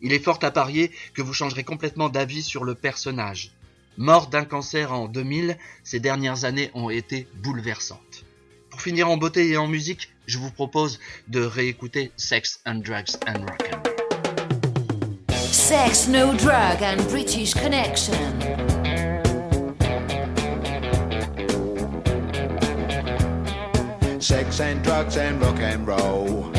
Il est fort à parier que vous changerez complètement d'avis sur le personnage. Mort d'un cancer en 2000, ces dernières années ont été bouleversantes. Pour finir en beauté et en musique, je vous propose de réécouter Sex and Drugs and Rock'n'Roll. Sex, no drug and British connection. Sex and drugs and rock and roll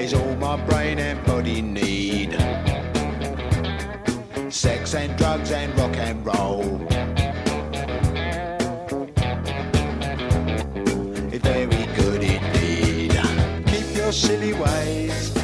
is all my brain and body need. Sex and drugs and rock and roll. It's very good indeed. Keep your silly ways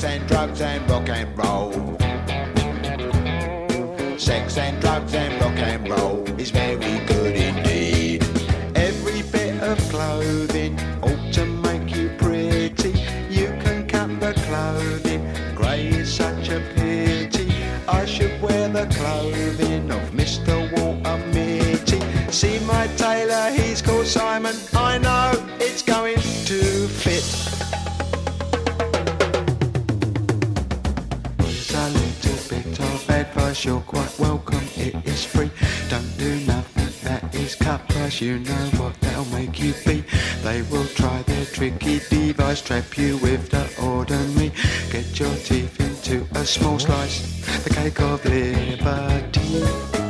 Sex and drugs and rock and roll. Sex and drugs and rock and roll is very good indeed. Every bit of clothing ought to make you pretty. You can cut the clothing, grey is such a pity. I should wear the clothing of Mr. Walter Mitty. See my tailor, he's called Simon. I know it's going to fit. You're quite welcome, it is free. Don't do nothing that is cut price, you know what they'll make you be. They will try their tricky device, trap you with the ordinary. Get your teeth into a small slice, the cake of liberty.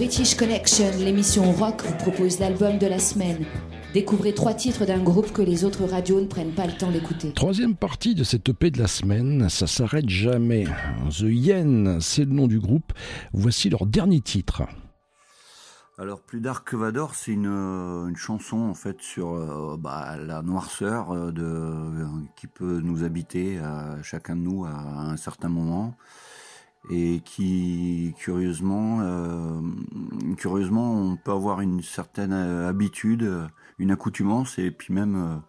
British Connection, l'émission rock, vous propose l'album de la semaine. Découvrez trois titres d'un groupe que les autres radios ne prennent pas le temps d'écouter. Troisième partie de cette EP de la semaine, ça s'arrête jamais. The Yen, c'est le nom du groupe. Voici leur dernier titre. Alors, Plus dark que Vador, c'est une, euh, une chanson en fait sur euh, bah, la noirceur euh, de, qui peut nous habiter à chacun de nous à un certain moment et qui, curieusement, euh, curieusement, on peut avoir une certaine euh, habitude, euh, une accoutumance et puis même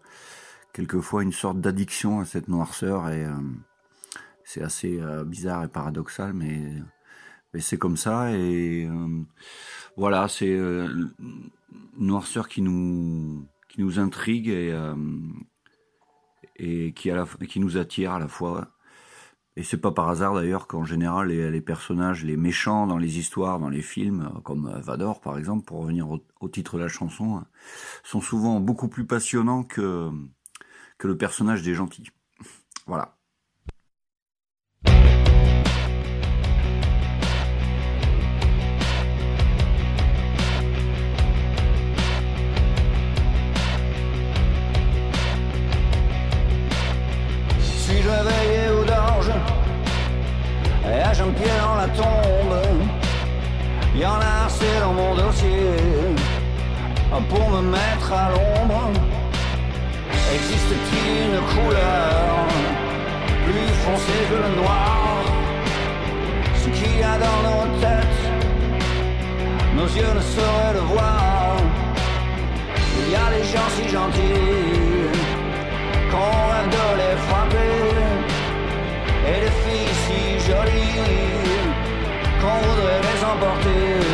quelquefois une sorte d'addiction à cette noirceur et c'est assez bizarre et paradoxal, mais, c'est comme ça et voilà, c'est une noirceur qui nous, qui nous intrigue et, et qui, à la, qui nous attire à la fois. Et c'est pas par hasard d'ailleurs qu'en général les, personnages, les méchants dans les histoires, dans les films, euh, comme euh, Vador par exemple, pour revenir au, titre de la chanson, euh, sont souvent beaucoup plus passionnants que le personnage des gentils. Voilà. Pour me mettre à l'ombre. Existe-t-il une couleur Plus foncée que le noir? Ce qu'il y a dans nos têtes Nos yeux ne sauraient le voir. Il y a des gens si gentils qu'on rêve de les frapper. Et des filles si jolies qu'on voudrait les emporter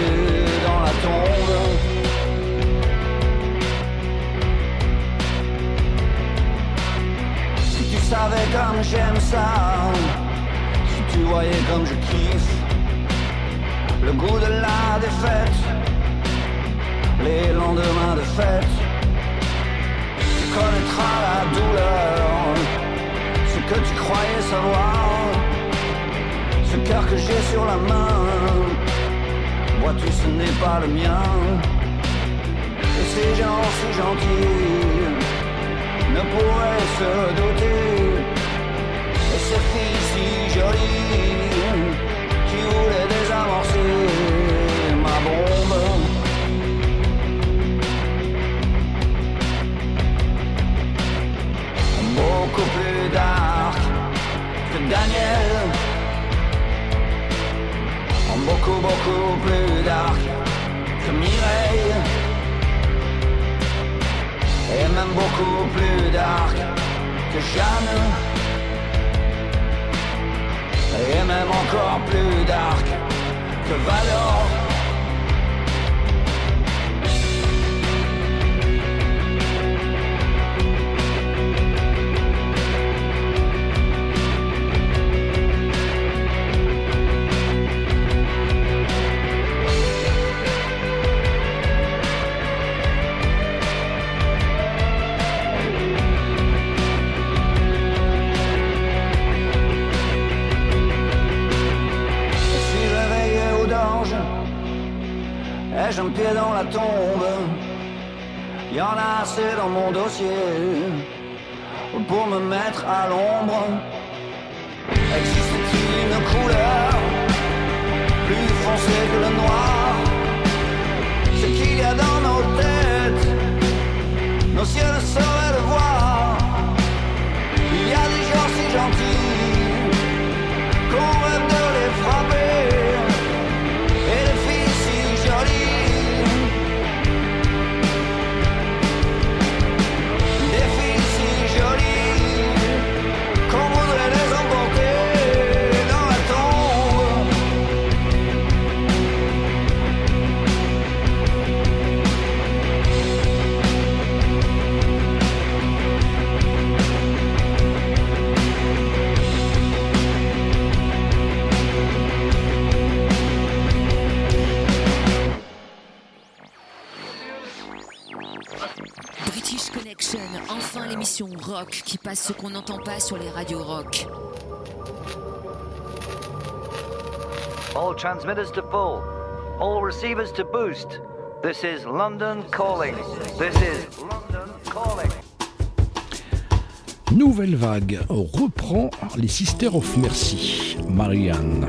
savais comme j'aime ça. Si tu voyais comme je kiffe Le goût de la défaite Les lendemains de fête tu connaîtras la douleur, ce que tu croyais savoir, ce cœur que j'ai sur la main, vois-tu ce n'est pas le mien, et ces gens si gentils ne pourraient se douter, et ces filles si jolies qui voulaient désamorcer ma bombe. beaucoup plus dark que Daniel. Beaucoup, beaucoup plus dark que Mireille. Et même beaucoup plus dark que Jeanne. Et même encore plus dark que Valor. Ai-je un pied dans la tombe. Y en a assez dans mon dossier Pour me mettre à l'ombre. Existe-t-il une couleur Plus foncée que le noir? Ce qu'il y a dans nos têtes Nos cieux ne sauraient le voir. Il y a des gens si gentils qu'on enfin l'émission rock qui passe ce qu'on n'entend pas sur les radios rock. All transmitters to pull. All receivers to boost. This is London calling. This is London calling. Nouvelle vague reprend les Sisters of Mercy, Marianne.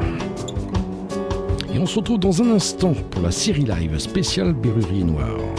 Et on se retrouve dans un instant pour la série live spéciale Berruerie Noire.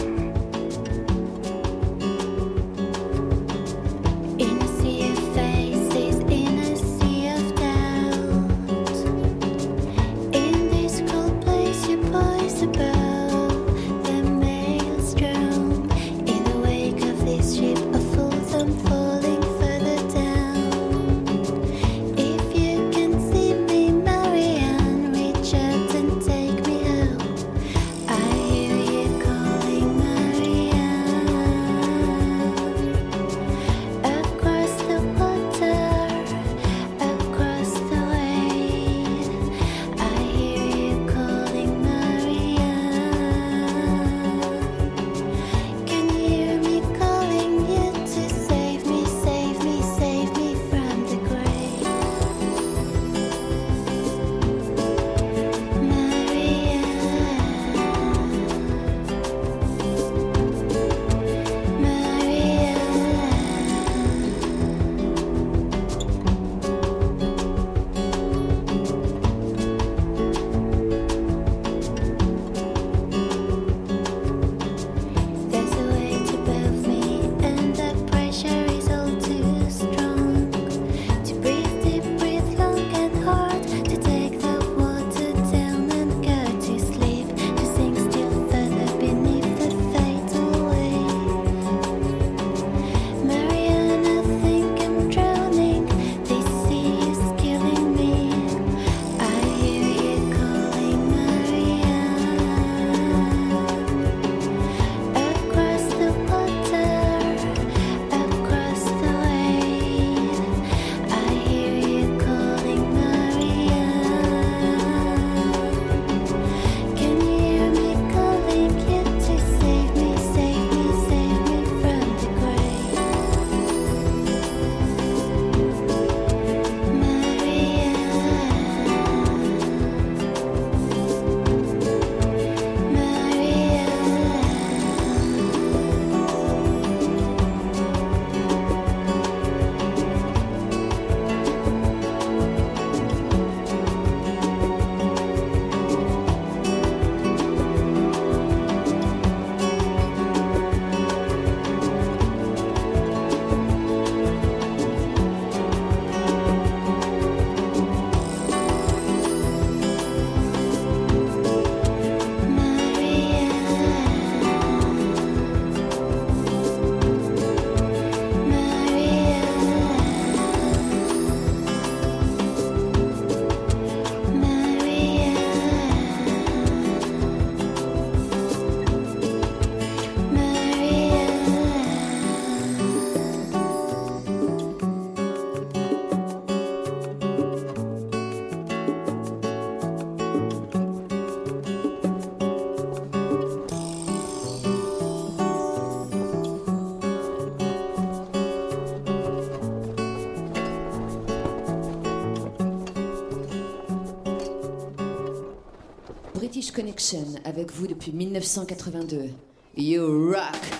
Avec vous depuis 1982. You rock!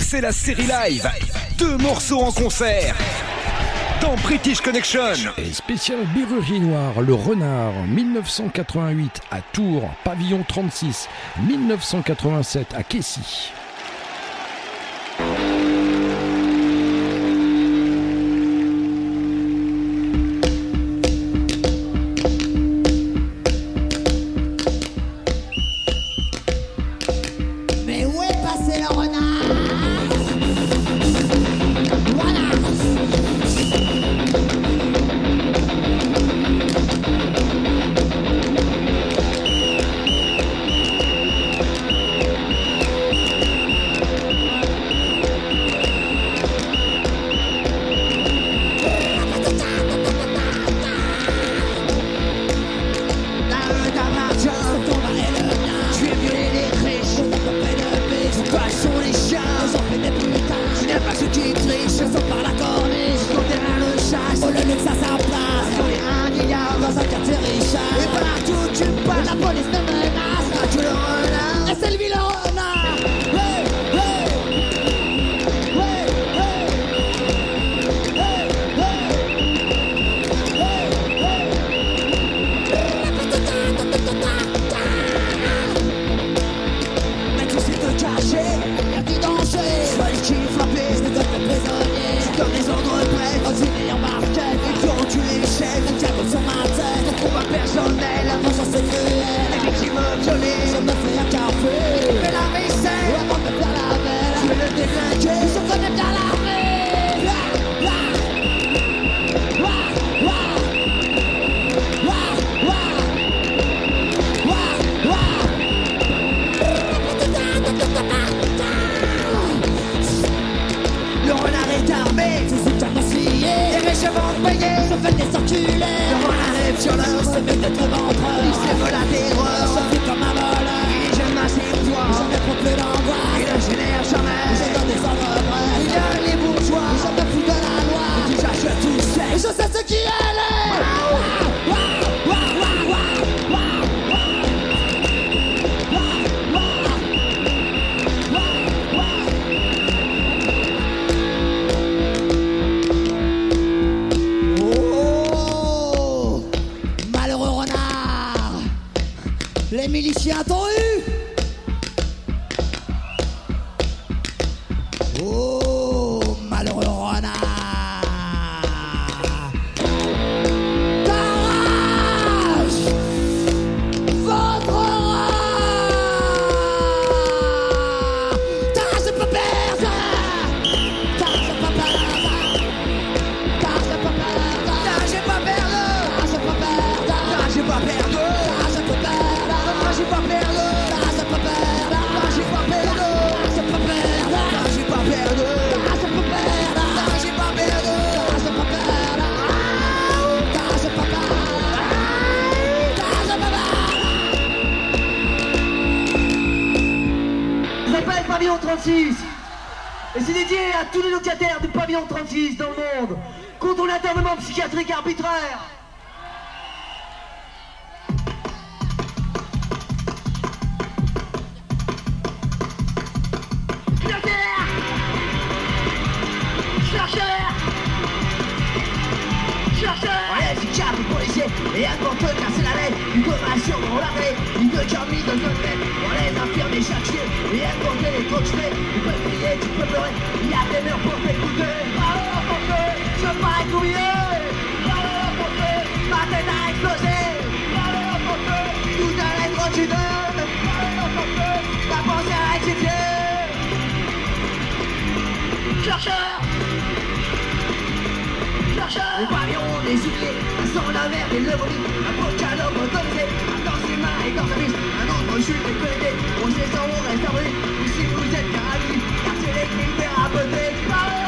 C'est la série live. Deux morceaux en concert. Dans British Connection. Et spécial Birurgie Noire, Le Renard, 1988 à Tours, Pavillon 36, 1987 à Quessy. dans le monde contre l'internement psychiatrique arbitraire. Et avant que casser la lettre, une commission on l'arrêt, une de Jamie de Zolette, on les infirmes et chercher, et avant les coachés, tu peux prier, tu peux pleurer, il y a des murs pour t'écouter. Tout Chercheur. Chercheur. Les pavillons, les souliers. Un sang d'un verre et le vomi. Un. Un dans ses mains et dans. Un autre chute et. On sait sans on reste abri. Ici vous êtes. Car c'est l'équipe thérapeutique.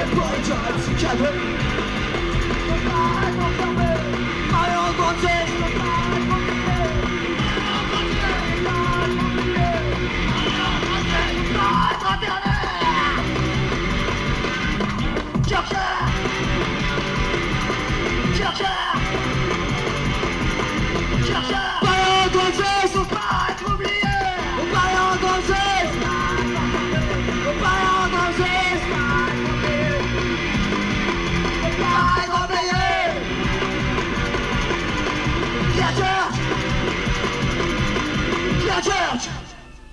and bright times together. Goodbye, goodbye.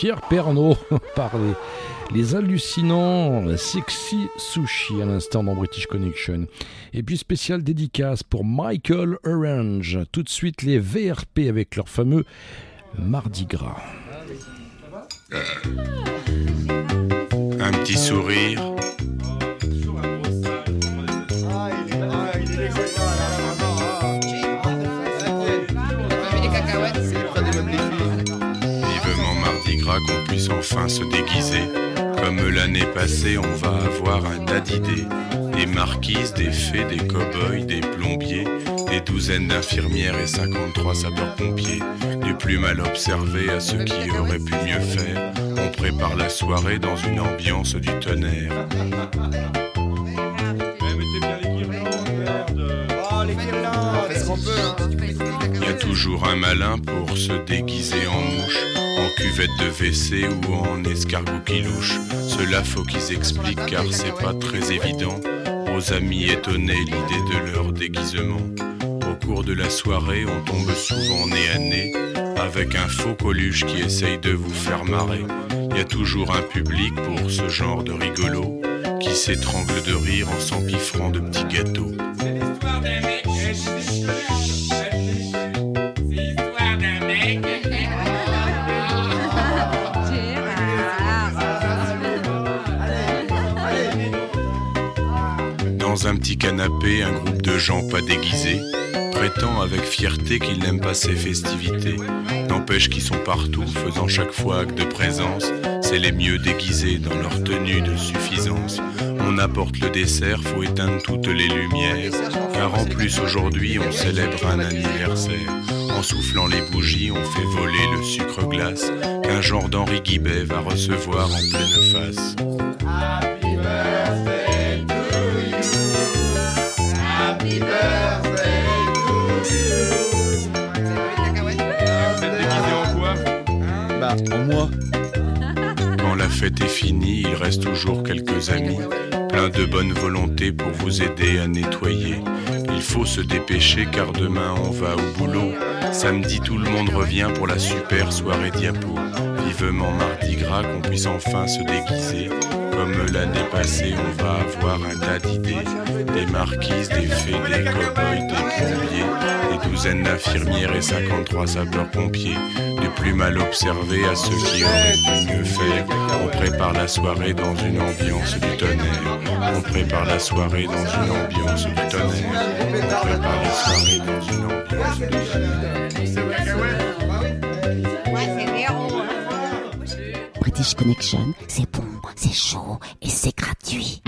Pierre Pernaud par les, hallucinants Sexy Sushi à l'instant dans British Connection. Et puis spécial dédicace pour Michael Orange. Tout de suite les VRP avec leur fameux Mardi Gras. On va avoir un tas d'idées. Des marquises, des fées, des cow-boys, des plombiers, des douzaines d'infirmières et 53 sapeurs-pompiers. Du plus mal observé à ceux qui auraient pu mieux faire. On prépare la soirée dans une ambiance du tonnerre. Il y a toujours un malin pour se déguiser en mouche, en cuvette de WC ou en escargot qui louche. Cela faut qu'ils expliquent car c'est pas très évident aux amis étonnés l'idée de leur déguisement. Au cours de la soirée, on tombe souvent nez à nez avec un faux coluche qui essaye de vous faire marrer. Il y a toujours un public pour ce genre de rigolo qui s'étrangle de rire en s'empiffrant de petits gâteaux. Canapé, un groupe de gens pas déguisés prétend avec fierté qu'ils n'aiment pas ces festivités. N'empêche qu'ils sont partout, faisant chaque fois acte de présence. C'est les mieux déguisés dans leur tenue de suffisance. On apporte le dessert, faut éteindre toutes les lumières. Car en plus aujourd'hui on célèbre un anniversaire. En soufflant les bougies, on fait voler le sucre glace qu'un genre d'Henri Guibet va recevoir en pleine face. Il reste toujours quelques amis, plein de bonne volonté pour vous aider à nettoyer. Il faut se dépêcher car demain on va au boulot. Samedi tout le monde revient pour la super soirée diapo. Vivement mardi gras qu'on puisse enfin se déguiser. Comme l'année passée, on va avoir un tas d'idées. Des marquises, des fées, des cow-boys, des plombiers, des douzaines d'infirmières et 53 sapeurs-pompiers. Plus mal observé à ceux qui auraient pu mieux faire. On prépare la soirée dans une ambiance du tonnerre. On prépare la soirée dans une ambiance du tonnerre. On prépare la soirée dans une ambiance du British Connection, c'est bon, c'est chaud et c'est gratuit.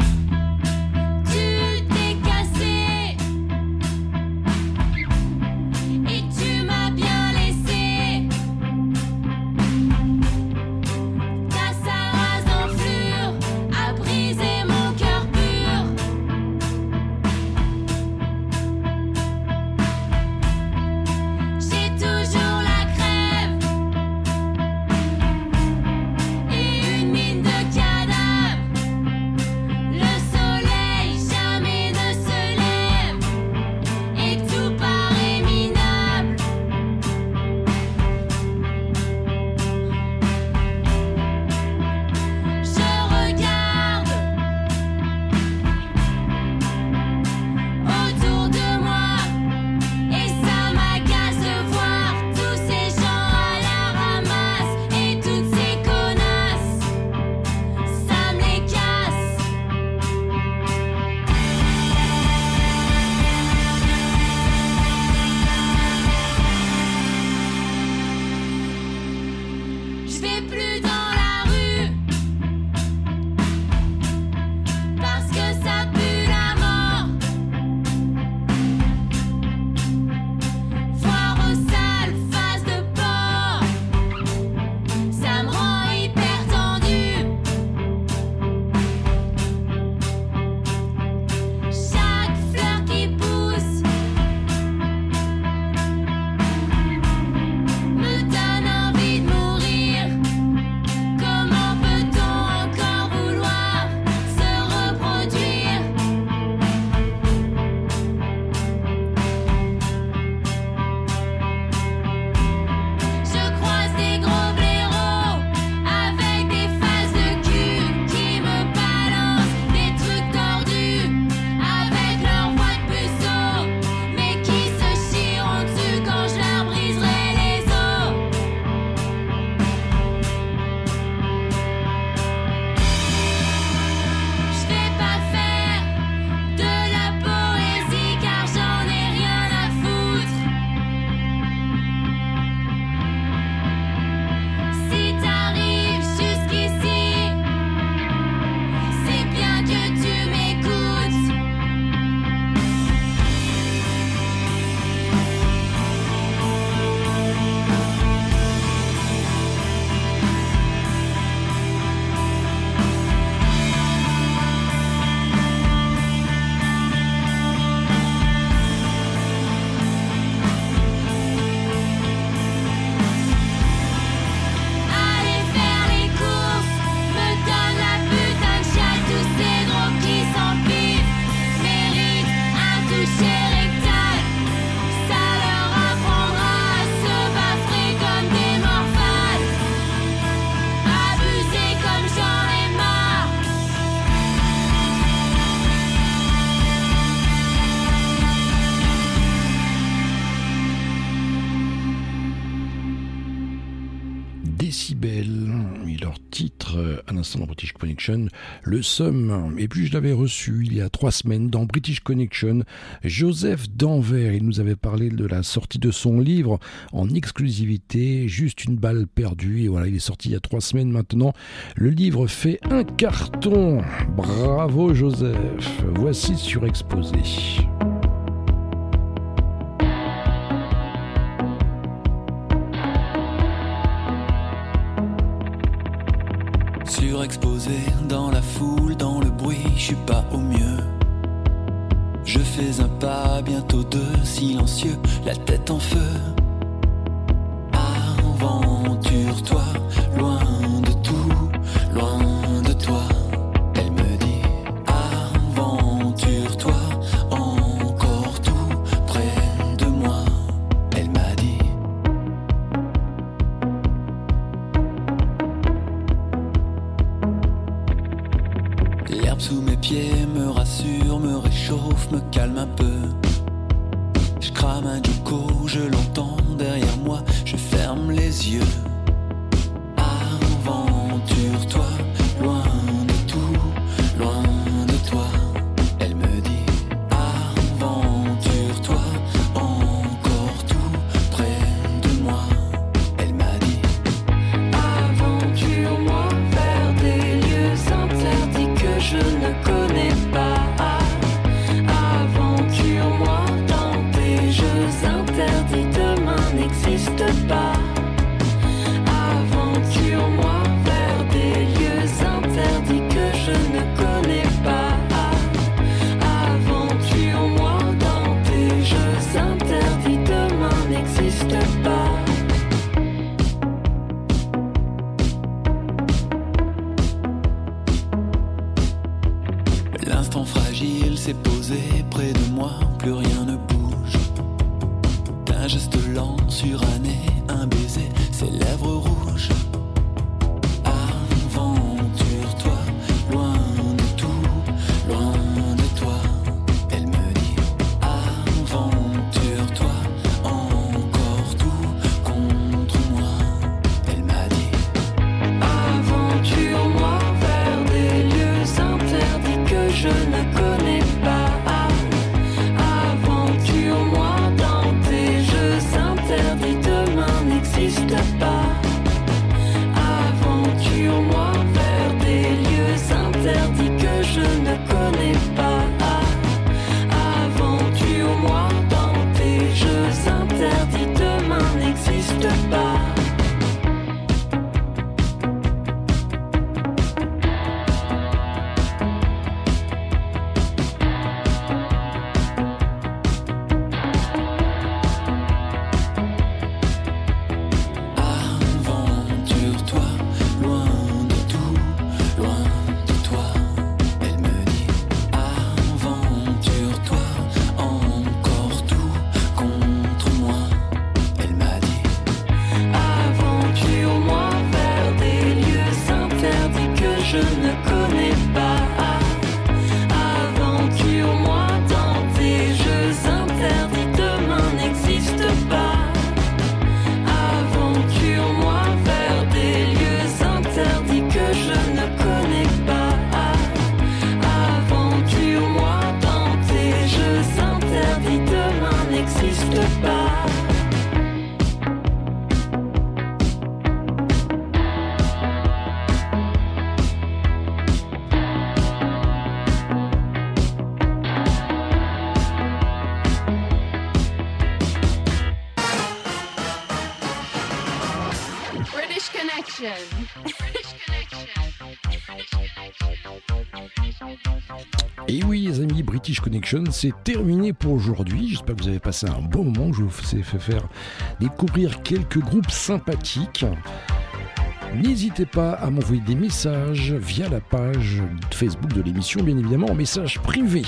Le Somme. Et puis je l'avais reçu il y a trois semaines dans British Connection, Joseph Danvers. Il nous avait parlé de la sortie de son livre en exclusivité, Juste une balle perdue. Et voilà, il est sorti il y a trois semaines maintenant. Le livre fait un carton. Bravo Joseph. Voici surexposé. Surexposé dans la foule, dans le bruit, je suis pas au mieux. Je fais un pas, bientôt deux, silencieux, la tête en feu. Aventure-toi, loin calme un peu. Je crame un duco, je l'entends derrière moi, je ferme les yeux. British Connection, c'est terminé pour aujourd'hui. J'espère que vous avez passé un bon moment. Je vous ai fait faire découvrir quelques groupes sympathiques. N'hésitez pas à m'envoyer des messages via la page Facebook de l'émission, bien évidemment, en message privé.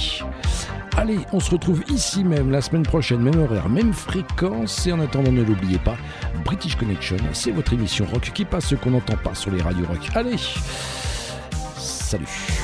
Allez, on se retrouve ici même la semaine prochaine, même horaire, même fréquence. Et en attendant, ne l'oubliez pas, British Connection, c'est votre émission rock qui passe ce qu'on n'entend pas sur les radios rock. Allez, salut.